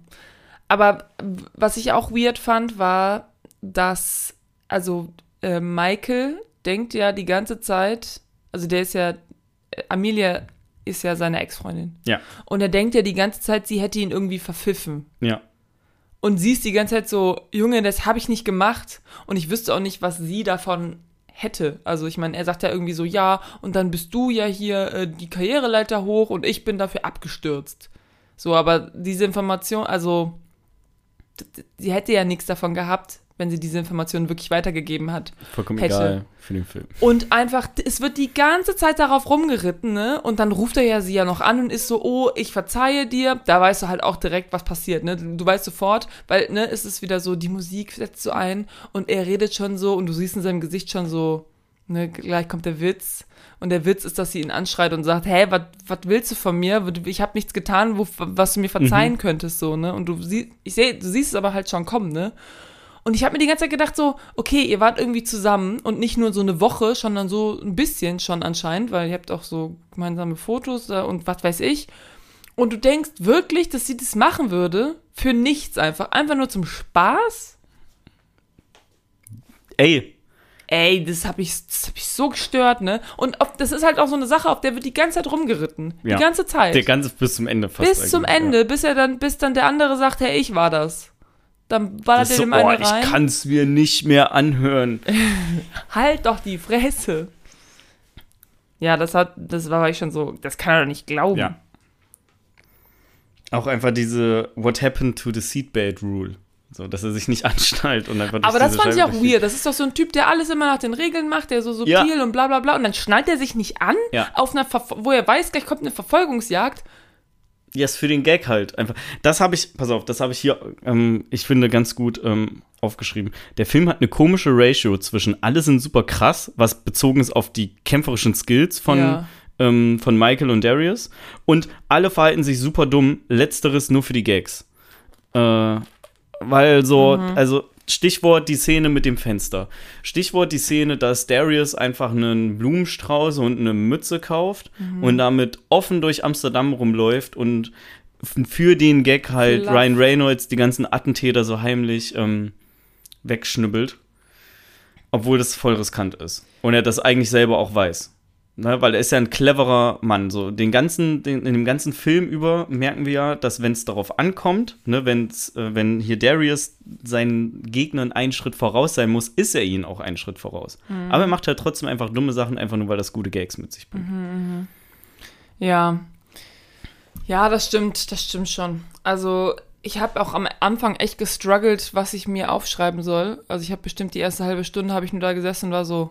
Aber was ich auch weird fand, war, dass, also äh, Michael denkt ja die ganze Zeit, also der ist ja, äh, Amelia ist ja seine Ex-Freundin. Ja, Und er denkt ja die ganze Zeit, sie hätte ihn irgendwie verpfiffen. ja. Und sie ist die ganze Zeit so, Junge, das habe ich nicht gemacht. Und ich wüsste auch nicht, was sie davon hätte. Also ich meine, er sagt ja irgendwie so, ja, und dann bist du ja hier äh, die Karriereleiter hoch und ich bin dafür abgestürzt. So, aber diese Information, also sie hätte ja nichts davon gehabt, wenn sie diese Information wirklich weitergegeben hat. Vollkommen Hätte. egal für den Film. Und einfach, es wird die ganze Zeit darauf rumgeritten, ne? Und dann ruft er ja sie ja noch an und ist so, oh, ich verzeihe dir. Da weißt du halt auch direkt, was passiert, ne? Du weißt sofort, weil, ne, es ist wieder so, die Musik setzt so ein und er redet schon so und du siehst in seinem Gesicht schon so, ne, gleich kommt der Witz. Und der Witz ist, dass sie ihn anschreit und sagt, hä, was willst du von mir? Ich habe nichts getan, wo, was du mir verzeihen könntest, so, ne? Und du siehst, ich sehe, du siehst es aber halt schon kommen, ne? Und ich habe mir die ganze Zeit gedacht, so, okay, ihr wart irgendwie zusammen und nicht nur so eine Woche, sondern so ein bisschen schon anscheinend, weil ihr habt auch so gemeinsame Fotos und was weiß ich. Und du denkst wirklich, dass sie das machen würde für nichts einfach, einfach nur zum Spaß? Ey, Ey, das habe ich, das hab ich so gestört, ne? Und auf, das ist halt auch so eine Sache, auf der wird die ganze Zeit rumgeritten. Ja. Die ganze Zeit. der ganze bis zum Ende fast. bis zum eigentlich, ja. Ende, bis er dann, bis dann der andere sagt, hey, ich war das. Dann ballert er so, dem einen oh, ich rein. kann's mir nicht mehr anhören. Halt doch die Fresse. Ja, das hat, das war ich schon so, das kann er doch nicht glauben. Ja. Auch einfach diese What happened to the seatbelt Rule. So, dass er sich nicht anschnallt und einfach Aber das fand ich auch weird. Das ist doch so ein Typ, der alles immer nach den Regeln macht, der so subtil Ja. und bla bla bla. Und dann schnallt er sich nicht an, Ja. auf einer wo er weiß, gleich kommt eine Verfolgungsjagd. Ja, ist für den Gag halt einfach. Das habe ich, pass auf, das habe ich hier, ähm, ich finde, ganz gut ähm, aufgeschrieben. Der Film hat eine komische Ratio zwischen alle sind super krass, was bezogen ist auf die kämpferischen Skills von, Ja. ähm, von Michael und Darius, und alle verhalten sich super dumm, letzteres nur für die Gags. Äh, weil so, Mhm. also Stichwort die Szene mit dem Fenster. Stichwort die Szene, dass Darius einfach einen Blumenstrauß und eine Mütze kauft Mhm. und damit offen durch Amsterdam rumläuft und für den Gag halt Love. Ryan Reynolds die ganzen Attentäter so heimlich ähm, wegschnibbelt. Obwohl das voll riskant ist. Und er das eigentlich selber auch weiß. Ne, weil er ist ja ein cleverer Mann. So den ganzen, den, in dem ganzen Film über merken wir ja, dass wenn es darauf ankommt, ne, wenn's, äh, wenn hier Darius seinen Gegnern einen Schritt voraus sein muss, ist er ihnen auch einen Schritt voraus. Aber er macht halt trotzdem einfach dumme Sachen, einfach nur weil das gute Gags mit sich bringt. Ja. Ja, das stimmt, das stimmt schon. Also, ich habe auch am Anfang echt gestruggelt, was ich mir aufschreiben soll. Also, ich habe bestimmt die erste halbe Stunde habe ich nur da gesessen und war so,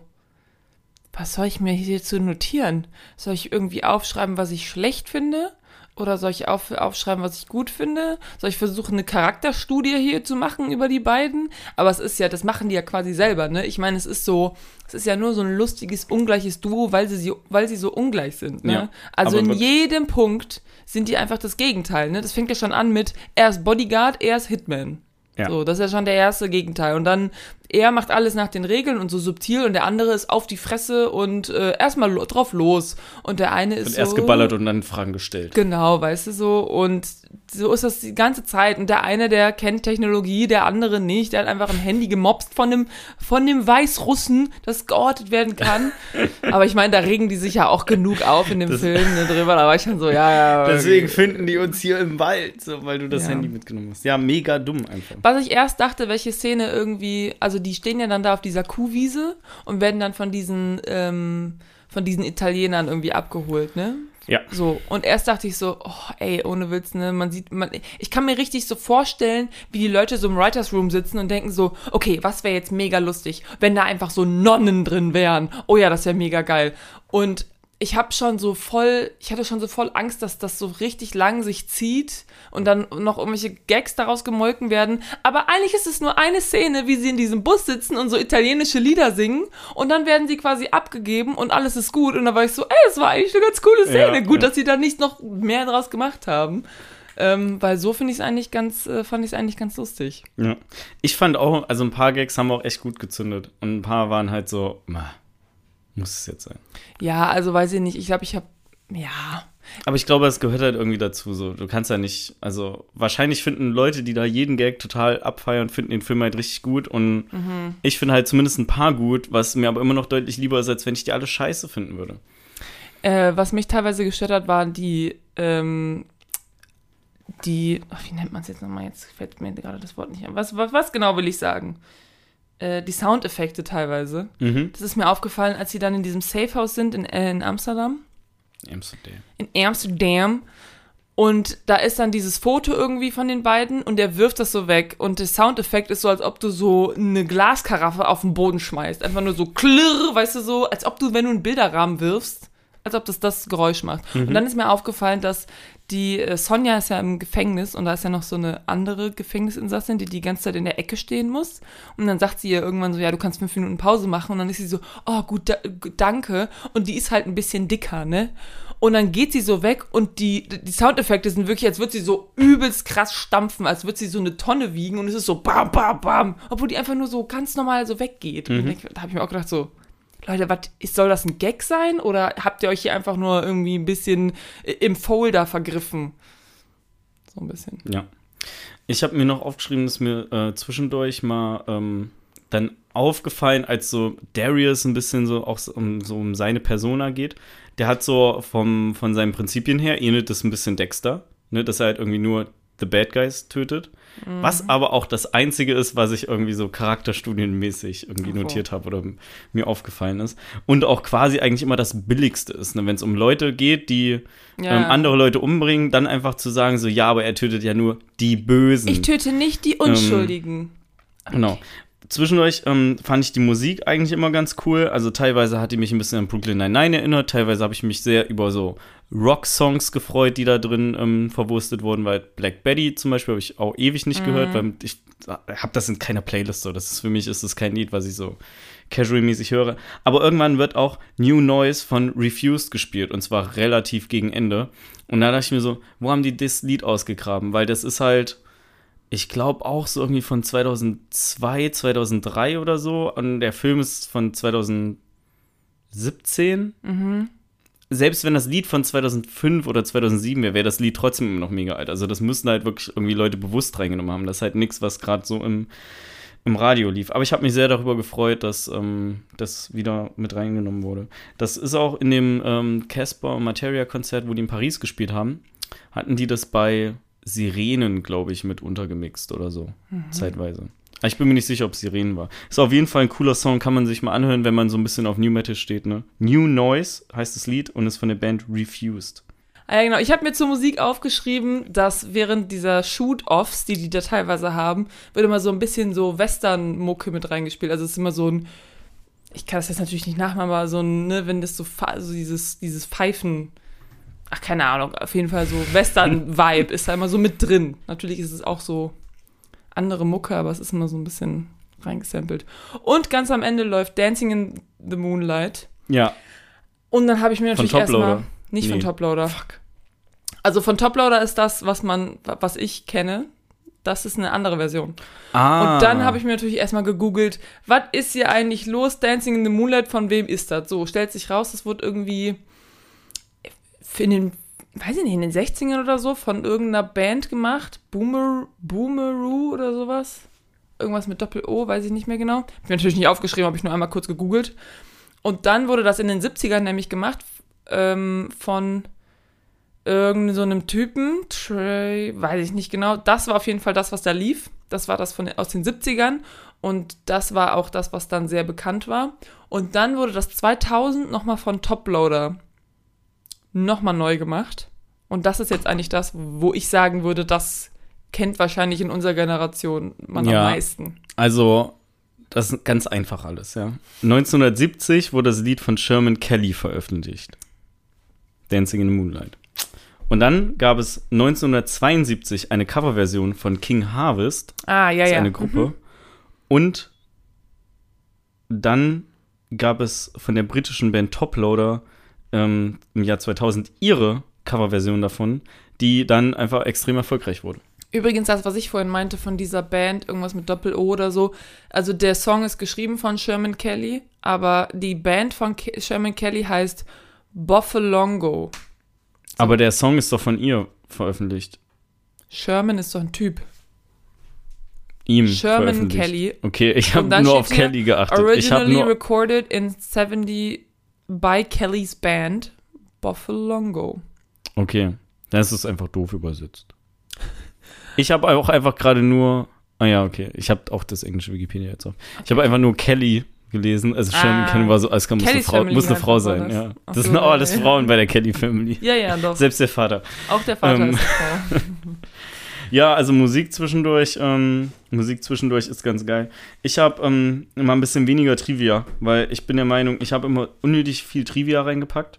was soll ich mir hier zu notieren? Soll ich irgendwie aufschreiben, was ich schlecht finde? Oder soll ich auf, aufschreiben, was ich gut finde? Soll ich versuchen, eine Charakterstudie hier zu machen über die beiden? Aber es ist ja, das machen die ja quasi selber, ne? Ich meine, es ist so, es ist ja nur so ein lustiges, ungleiches Duo, weil sie, sie, weil sie so ungleich sind, ne? Ja, also in jedem Punkt sind die einfach das Gegenteil, ne? Das fängt ja schon an mit, er ist Bodyguard, er ist Hitman. Ja. So, das ist ja schon der erste Gegenteil. Und dann, er macht alles nach den Regeln und so subtil und der andere ist auf die Fresse und äh, erstmal lo drauf los. Und der eine ist Und so. erst geballert und dann Fragen gestellt. Genau, weißt du so. Und so ist das die ganze Zeit. Und der eine, der kennt Technologie, der andere nicht. Der hat einfach ein Handy gemobst von dem, von dem Weißrussen, das geortet werden kann. Aber ich meine, da regen die sich ja auch genug auf in dem Film ne, drüber. Da war ich schon so, ja, ja. Deswegen finden die uns hier im Wald, so, weil du das Ja. Handy mitgenommen hast. Ja, mega dumm einfach. Was ich erst dachte, welche Szene irgendwie, also die stehen ja dann da auf dieser Kuhwiese und werden dann von diesen, ähm, von diesen Italienern irgendwie abgeholt, ne? Ja. So, und erst dachte ich so, oh, ey, ohne Witz, ne, man sieht, man, ich kann mir richtig so vorstellen, wie die Leute so im Writers Room sitzen und denken so, okay, was wäre jetzt mega lustig, wenn da einfach so Nonnen drin wären. Oh ja, das wäre mega geil. Und ich habe schon so voll, ich hatte schon so voll Angst, dass das so richtig lang sich zieht und dann noch irgendwelche Gags daraus gemolken werden. Aber eigentlich ist es nur eine Szene, wie sie in diesem Bus sitzen und so italienische Lieder singen und dann werden sie quasi abgegeben und alles ist gut. Und da war ich so, ey, das war eigentlich eine ganz coole Szene. Ja, gut, ja. dass sie da nicht noch mehr draus gemacht haben. Ähm, weil so finde ich es eigentlich ganz, äh, fand ich es eigentlich ganz lustig. Ja. Ich fand auch, also ein paar Gags haben auch echt gut gezündet. Und ein paar waren halt so, ma, muss es jetzt sein. Ja, also weiß ich nicht. Ich glaube, ich habe, ja, Aber ich glaube, es gehört halt irgendwie dazu. So, du kannst ja nicht, also wahrscheinlich finden Leute, die da jeden Gag total abfeiern, finden den Film halt richtig gut. Und ich finde halt zumindest ein paar gut, was mir aber immer noch deutlich lieber ist, als wenn ich die alle scheiße finden würde. Äh, was mich teilweise gestört hat, waren die, ähm, die, ach, wie nennt man es jetzt nochmal? Jetzt fällt mir gerade das Wort nicht ein. Was, was, was genau will ich sagen? Äh, die Soundeffekte teilweise. Mhm. Das ist mir aufgefallen, als sie dann in diesem Safehouse sind in, äh, in Amsterdam. Amsterdam. In Amsterdam. Und da ist dann dieses Foto irgendwie von den beiden und der wirft das so weg. Und der Soundeffekt ist so, als ob du so eine Glaskaraffe auf den Boden schmeißt. Einfach nur so klirr, weißt du so, als ob du, wenn du einen Bilderrahmen wirfst, als ob das das Geräusch macht. Und dann ist mir aufgefallen, dass die äh, Sonja ist ja im Gefängnis und da ist ja noch so eine andere Gefängnisinsassin, die die ganze Zeit in der Ecke stehen muss. Und dann sagt sie ihr irgendwann so, ja, du kannst fünf Minuten Pause machen. Und dann ist sie so, oh, gut, da, danke. Und die ist halt ein bisschen dicker, ne? Und dann geht sie so weg und die, die Soundeffekte sind wirklich, als würde sie so übelst krass stampfen, als würde sie so eine Tonne wiegen und es ist so bam, bam, bam. Obwohl die einfach nur so ganz normal so weggeht. Und ich- da habe ich mir auch gedacht so, Leute, was soll das ein Gag sein oder habt ihr euch hier einfach nur irgendwie ein bisschen äh, im Folder vergriffen? So ein bisschen. Ja. Ich habe mir noch aufgeschrieben, dass mir äh, zwischendurch mal ähm, dann aufgefallen, als so Darius ein bisschen so auch um, so um seine Persona geht. Der hat so vom, von seinen Prinzipien her ähnelt das ein bisschen Dexter, ne, dass er halt irgendwie nur The Bad Guys tötet. Was aber auch das Einzige ist, was ich irgendwie so charakterstudienmäßig irgendwie so. notiert habe oder mir aufgefallen ist. Und auch quasi eigentlich immer das Billigste ist, ne? wenn es um Leute geht, die Ja. ähm, andere Leute umbringen, dann einfach zu sagen, so ja, aber er tötet ja nur die Bösen. Ich töte nicht die Unschuldigen. Genau. Zwischendurch ähm, fand ich die Musik eigentlich immer ganz cool. Also teilweise hat die mich ein bisschen an Brooklyn Nine-Nine erinnert. Teilweise habe ich mich sehr über so Rock-Songs gefreut, die da drin ähm, verwurstet wurden. Weil Black Betty zum Beispiel habe ich auch ewig nicht gehört, weil ich habe das in keiner Playlist so. Das ist für mich ist das kein Lied, was ich so casual-mäßig höre. Aber irgendwann wird auch New Noise von Refused gespielt und zwar relativ gegen Ende. Und da dachte ich mir so, wo haben die das Lied ausgegraben? Weil das ist halt ich glaube auch so irgendwie von 2002, 2003 oder so. Und der Film ist von 2017. selbst wenn das Lied von 2005 oder 2007 wäre, wäre das Lied trotzdem immer noch mega alt. Also das müssten halt wirklich irgendwie Leute bewusst reingenommen haben. Das ist halt nichts, was gerade so im, im Radio lief. Aber ich habe mich sehr darüber gefreut, dass ähm, das wieder mit reingenommen wurde. Das ist auch in dem ähm, Casper Materia Konzert, wo die in Paris gespielt haben, hatten die das bei Sirenen, glaube ich, mit untergemixt oder so, mhm. zeitweise. Ich bin mir nicht sicher, ob Sirenen war. Ist auf jeden Fall ein cooler Song, kann man sich mal anhören, wenn man so ein bisschen auf New Metal steht, ne? New Noise heißt das Lied und ist von der Band Refused. Ah, ja, genau. Ich habe mir zur Musik aufgeschrieben, dass während dieser Shoot-Offs, die die da teilweise haben, wird immer so ein bisschen so Western-Mucke mit reingespielt. Also es ist immer so ein, ich kann das jetzt natürlich nicht nachmachen, aber so ein, ne, wenn das so, so dieses, dieses Pfeifen, ach, keine Ahnung, auf jeden Fall so Western-Vibe ist da immer so mit drin. Natürlich ist es auch so andere Mucke, aber es ist immer so ein bisschen reingesampelt. Und ganz am Ende läuft Dancing in the Moonlight. Ja. Und dann habe ich mir natürlich erstmal nicht nee. von Toploader. Fuck. Also von Toploader ist das, was man, was ich kenne. Das ist eine andere Version. Ah. Und dann habe ich mir natürlich erstmal gegoogelt, was ist hier eigentlich los? Dancing in the Moonlight, von wem ist das? So, stellt sich raus, es wurde irgendwie in den weiß ich nicht, in den 60ern oder so von irgendeiner Band gemacht. Boomer, Boomeroo oder sowas. Irgendwas mit Doppel-O, weiß ich nicht mehr genau. Hab mir natürlich nicht aufgeschrieben, habe ich nur einmal kurz gegoogelt. Und dann wurde das in den 70ern nämlich gemacht ähm, von irgendeinem so Typen, Trey, weiß ich nicht genau. Das war auf jeden Fall das, was da lief. Das war das von, aus den 70ern. Und das war auch das, was dann sehr bekannt war. Und dann wurde das 2000 nochmal von Toploader nochmal neu gemacht. Und das ist jetzt eigentlich das, wo ich sagen würde, das kennt wahrscheinlich in unserer Generation man ja, am meisten. Also, das ist ganz einfach alles, ja. 1970 wurde das Lied von Sherman Kelly veröffentlicht. Dancing in the Moonlight. Und dann gab es 1972 eine Coverversion von King Harvest. Ah, ja, ja. Eine Gruppe. Mhm. Und dann gab es von der britischen Band Toploader ähm, im Jahr 2000 ihre Coverversion davon, die dann einfach extrem erfolgreich wurde. Übrigens, das, was ich vorhin meinte von dieser Band, irgendwas mit Doppel-O oder so, also der Song ist geschrieben von Sherman Kelly, aber die Band von Ke Sherman Kelly heißt Buffalongo. So. Aber der Song ist doch von ihr veröffentlicht. Sherman ist doch ein Typ. Ihm Sherman Kelly. Okay, ich habe nur auf Kelly geachtet. Originally recorded in 70 by Kellys Band Buffalongo. Okay, das ist einfach doof übersetzt. Ich habe auch einfach gerade nur. Ah ja, okay. Ich habe auch das englische Wikipedia jetzt auf. Okay. Ich habe einfach nur Kelly gelesen. Also Sherman ah, Kelly war so, als muss eine Frau, muss eine Frau sein. Das. Ja. Das sind auch alles Frauen bei der Kelly Family. Ja, ja, doch. Selbst der Vater. Auch der Vater ähm, ist eine Frau. Ja, also Musik zwischendurch, ähm, Musik zwischendurch ist ganz geil. Ich habe ähm, immer ein bisschen weniger Trivia, weil ich bin der Meinung, ich habe immer unnötig viel Trivia reingepackt.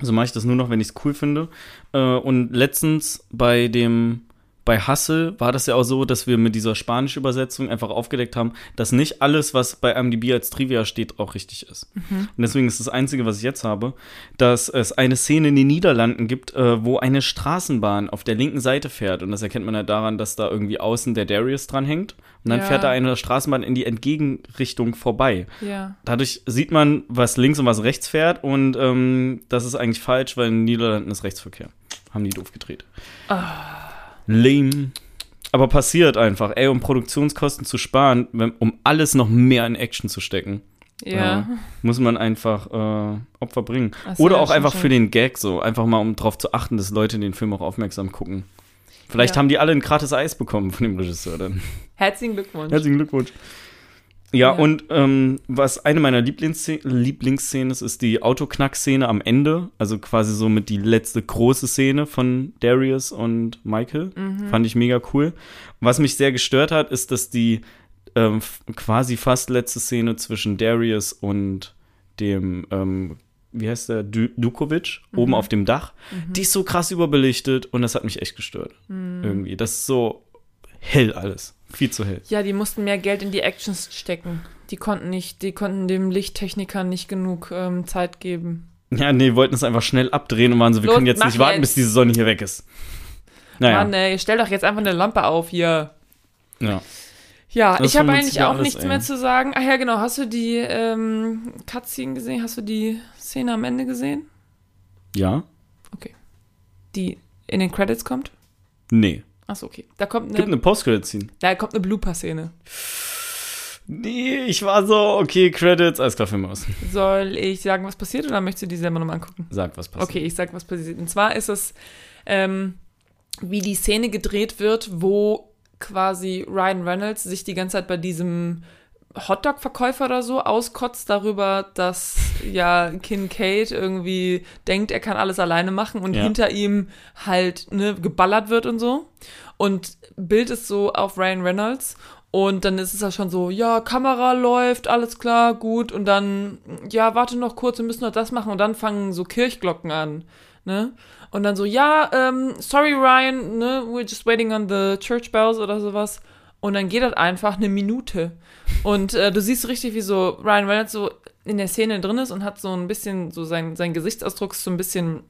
So mache ich das nur noch, wenn ich es cool finde. Äh, und letztens bei dem bei Hustle war das ja auch so, dass wir mit dieser spanischen Übersetzung einfach aufgedeckt haben, dass nicht alles, was bei MDB als Trivia steht, auch richtig ist. Mhm. Und deswegen ist das Einzige, was ich jetzt habe, dass es eine Szene in den Niederlanden gibt, äh, wo eine Straßenbahn auf der linken Seite fährt. Und das erkennt man ja daran, dass da irgendwie außen der Darius dranhängt. Und dann ja. fährt da eine Straßenbahn in die Entgegenrichtung vorbei. Ja. Dadurch sieht man, was links und was rechts fährt. Und ähm, das ist eigentlich falsch, weil in den Niederlanden ist Rechtsverkehr. Haben die doof gedreht. Ah. Lame. Aber passiert einfach, ey, um Produktionskosten zu sparen, wenn, um alles noch mehr in Action zu stecken. Ja. Äh, muss man einfach äh, Opfer bringen. So, Oder auch einfach schon. für den Gag so. Einfach mal, um darauf zu achten, dass Leute den Film auch aufmerksam gucken. Vielleicht ja. haben die alle ein gratis Eis bekommen von dem Regisseur dann. Herzlichen Glückwunsch. Herzlichen Glückwunsch. Ja, ja. und ähm, was eine meiner Lieblingsszenen Lieblingsszenen ist, ist die Autoknack-Szene am Ende. Also quasi so mit die letzte große Szene von Darius und Michael. Mhm. Fand ich mega cool. Was mich sehr gestört hat, ist, dass die ähm, quasi fast letzte Szene zwischen Darius und dem, ähm, wie heißt der, du Dukovic, mhm. oben auf dem Dach, mhm. die ist so krass überbelichtet und das hat mich echt gestört. Mhm. Irgendwie. Das ist so hell alles. Viel zu hell. Ja, die mussten mehr Geld in die Actions stecken. Die konnten nicht, die konnten dem Lichttechnikern nicht genug ähm, Zeit geben. Ja, nee, wollten es einfach schnell abdrehen und waren so, wir Los, können jetzt nicht warten, jetzt. bis diese Sonne hier weg ist. Naja. Mann, ey, stell doch jetzt einfach eine Lampe auf hier. Ja. Ja, das ich habe eigentlich auch alles, nichts ey. mehr zu sagen. Ach ja, genau. Hast du die ähm, Cutscene gesehen? Hast du die Szene am Ende gesehen? Ja? die in den Credits kommt? Nee. Achso, okay. Da kommt Gibt eine, eine Post-Credit-Scene. da kommt eine Blooper-Szene. Nee, ich war so, okay, Credits, alles klar, Film aus. Soll ich sagen, was passiert oder möchtest du die selber nochmal angucken? Sag, was passiert. Okay, ich sag, was passiert. Und zwar ist es, ähm, wie die Szene gedreht wird, wo quasi Ryan Reynolds sich die ganze Zeit bei diesem Hotdog-Verkäufer oder so auskotzt darüber, dass ja Kincaid irgendwie denkt, er kann alles alleine machen und Ja. hinter ihm halt ne, geballert wird und so. Und Bild ist so auf Ryan Reynolds und dann ist es ja schon so, ja, Kamera läuft, alles klar, gut. Und dann, ja, warte noch kurz, wir müssen noch das machen. Und dann fangen so Kirchglocken an, ne? Und dann so, ja, ähm, sorry Ryan, ne, we're just waiting on the church bells oder sowas. Und dann geht das einfach eine Minute. Und äh, du siehst richtig, wie so Ryan Reynolds so in der Szene drin ist und hat so ein bisschen, so sein, sein Gesichtsausdruck ist so ein bisschen,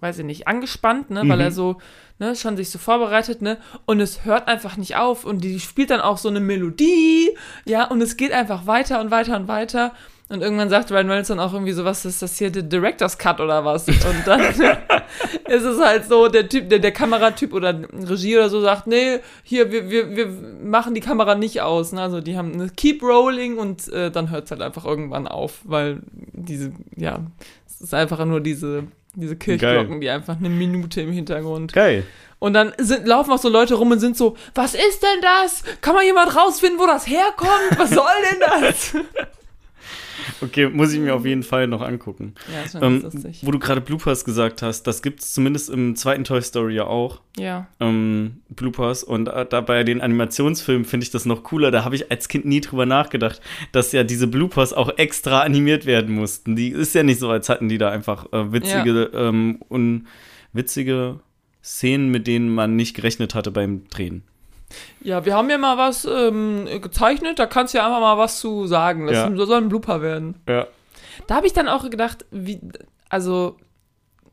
weiß ich nicht, angespannt, ne, weil Mhm. er so, ne, schon sich so vorbereitet, ne, und es hört einfach nicht auf und die spielt dann auch so eine Melodie, ja, und es geht einfach weiter und weiter und weiter. Und irgendwann sagt Ryan Reynolds dann auch irgendwie so, was ist das hier, der Director's Cut oder was? Und dann ist es halt so, der Typ, der, der Kameratyp oder Regie oder so sagt, nee, hier, wir, wir, wir machen die Kamera nicht aus. Ne? Also die haben eine Keep Rolling und äh, dann hört es halt einfach irgendwann auf, weil diese, ja, es ist einfach nur diese, diese Kirchglocken, die einfach eine Minute im Hintergrund. Geil. Und dann sind, laufen auch so Leute rum und sind so, was ist denn das? Kann mal jemand rausfinden, wo das herkommt? Was soll denn das? Okay, muss ich mir auf jeden Fall noch angucken. ja, ist schon Ähm, ganz lustig. wo du gerade Bloopers gesagt hast, das gibt es zumindest im zweiten Toy Story ja auch. Ja. ähm, Bloopers und äh, da bei den Animationsfilmen finde ich das noch cooler. Da habe ich als Kind nie drüber nachgedacht, dass ja diese Bloopers auch extra animiert werden mussten. Die ist ja nicht so, als hatten die da einfach äh, witzige ähm, und witzige Szenen, mit denen man nicht gerechnet hatte beim Drehen. Ja, wir haben ja mal was ähm, gezeichnet, da kannst du ja einfach mal was zu sagen. Das Ja. soll ein Blooper werden. Ja. Da habe ich dann auch gedacht, wie, also,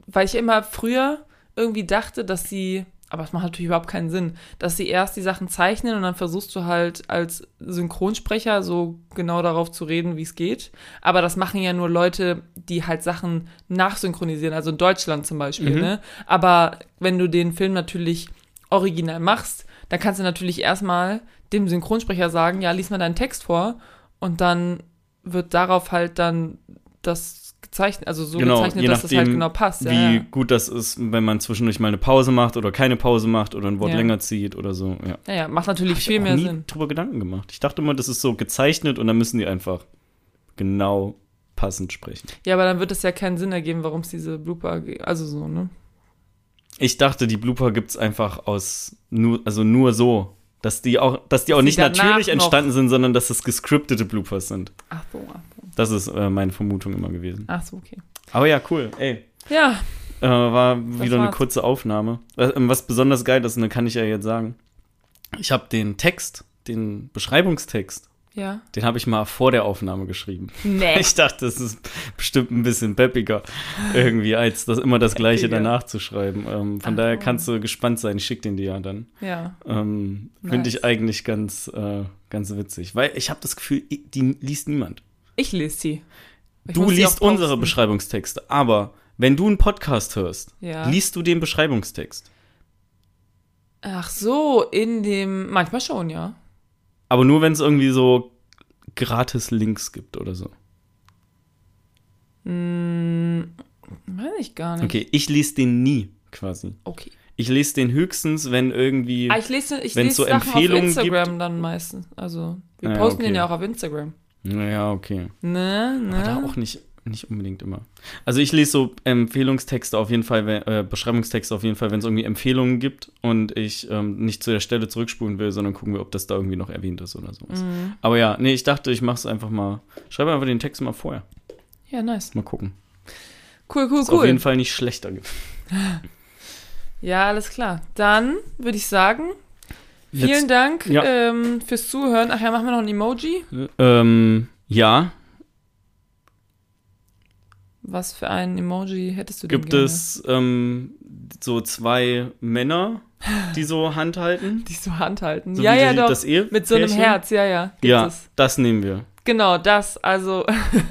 weil ich immer früher irgendwie dachte, dass sie, aber es macht natürlich überhaupt keinen Sinn, dass sie erst die Sachen zeichnen und dann versuchst du halt als Synchronsprecher so genau darauf zu reden, wie es geht. Aber das machen ja nur Leute, die halt Sachen nachsynchronisieren, also in Deutschland zum Beispiel, Mhm. ne? Aber wenn du den Film natürlich original machst, dann kannst du natürlich erstmal dem Synchronsprecher sagen, ja, lies mal deinen Text vor und dann wird darauf halt dann das gezeichnet, also so Genau, gezeichnet, dass das halt nachdem, genau passt. Wie Ja, ja. gut das ist, wenn man zwischendurch mal eine Pause macht oder keine Pause macht oder ein Wort Ja. länger zieht oder so. Ja. ja, ja, macht natürlich Hab ich viel auch mehr nie Sinn. drüber Gedanken gemacht. Ich dachte immer, das ist so gezeichnet und dann müssen die einfach genau passend sprechen. Ja, aber dann wird es ja keinen Sinn ergeben, warum es diese Blooper, also so, ne? Ich dachte, die Blooper gibt's einfach aus nur, also nur so. Dass die auch, dass die auch nicht natürlich entstanden sind, sondern dass es gescriptete Bloopers sind. Ach so, ach so. Das ist äh, meine Vermutung immer gewesen. Ach so, okay. Aber ja, cool. Ey. Ja, Äh, war wieder eine war's. kurze Aufnahme. Was, ähm, was besonders geil ist, und das kann ich ja jetzt sagen. Ich habe den Text, den Beschreibungstext, ja. den habe ich mal vor der Aufnahme geschrieben. Nee. Ich dachte, das ist bestimmt ein bisschen peppiger irgendwie, als das immer das Gleiche Peppiger. danach zu schreiben. Ähm, von Ach, daher oh. kannst du gespannt sein. Ich schicke den dir ja dann. Ja. Ähm, Finde Nice. ich eigentlich ganz, äh, ganz witzig. Weil ich habe das Gefühl, die liest niemand. Ich lese die. Ich du liest unsere. Beschreibungstexte, aber wenn du einen Podcast hörst, Ja. liest du den Beschreibungstext. Ach so, in dem, manchmal schon, ja. Aber nur, wenn es irgendwie so gratis Links gibt oder so. Hm, weiß ich gar nicht. Okay, ich lese den nie quasi. Okay. Ich lese den höchstens, wenn irgendwie. Ah, ich lese, ich lese so Sachen auf Empfehlungen Instagram dann meistens. Also, wir Ah, posten okay. den ja auch auf Instagram. Naja, okay. Ne, Aber da ne? auch nicht, nicht unbedingt immer. Also ich lese so Empfehlungstexte auf jeden Fall, äh, Beschreibungstexte auf jeden Fall, wenn es irgendwie Empfehlungen gibt und ich ähm, nicht zu der Stelle zurückspulen will, sondern gucken wir, ob das da irgendwie noch erwähnt ist oder sowas. Mhm. Aber ja, nee, ich dachte, ich mache es einfach mal. Schreibe einfach den Text mal vorher. Ja, nice. Mal gucken. Cool, cool, Ist auf jeden cool. Fall nicht schlechter. gibt. Ja, alles klar. Dann würde ich sagen, vielen Jetzt- Dank ja. ähm, fürs Zuhören. Ach ja, machen wir noch ein Emoji. Ähm, ja, Was für ein Emoji hättest du denn gibt gerne? es ähm, so zwei Männer, die so Hand halten? Die so Hand halten. So ja, ja, die- doch. Das Ehe Mit so einem? Herz, ja, ja. Gibt Ja, es. das nehmen wir. Genau, das, also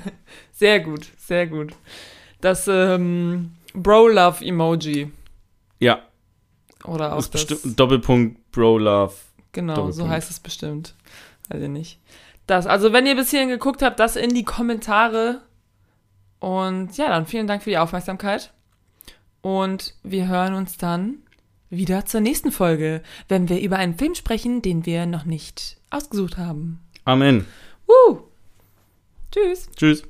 sehr gut, sehr gut. Das ähm, Bro-Love-Emoji. Ja, Oder auch das. bestimmt Doppelpunkt Bro Love. Genau, so heißt es bestimmt. Weiß ich nicht. Das, also wenn ihr bis hierhin geguckt habt, das in die Kommentare. Und ja, dann vielen Dank für die Aufmerksamkeit. Und wir hören uns dann wieder zur nächsten Folge, wenn wir über einen Film sprechen, den wir noch nicht ausgesucht haben. Amen. Woo! Tschüss. Tschüss.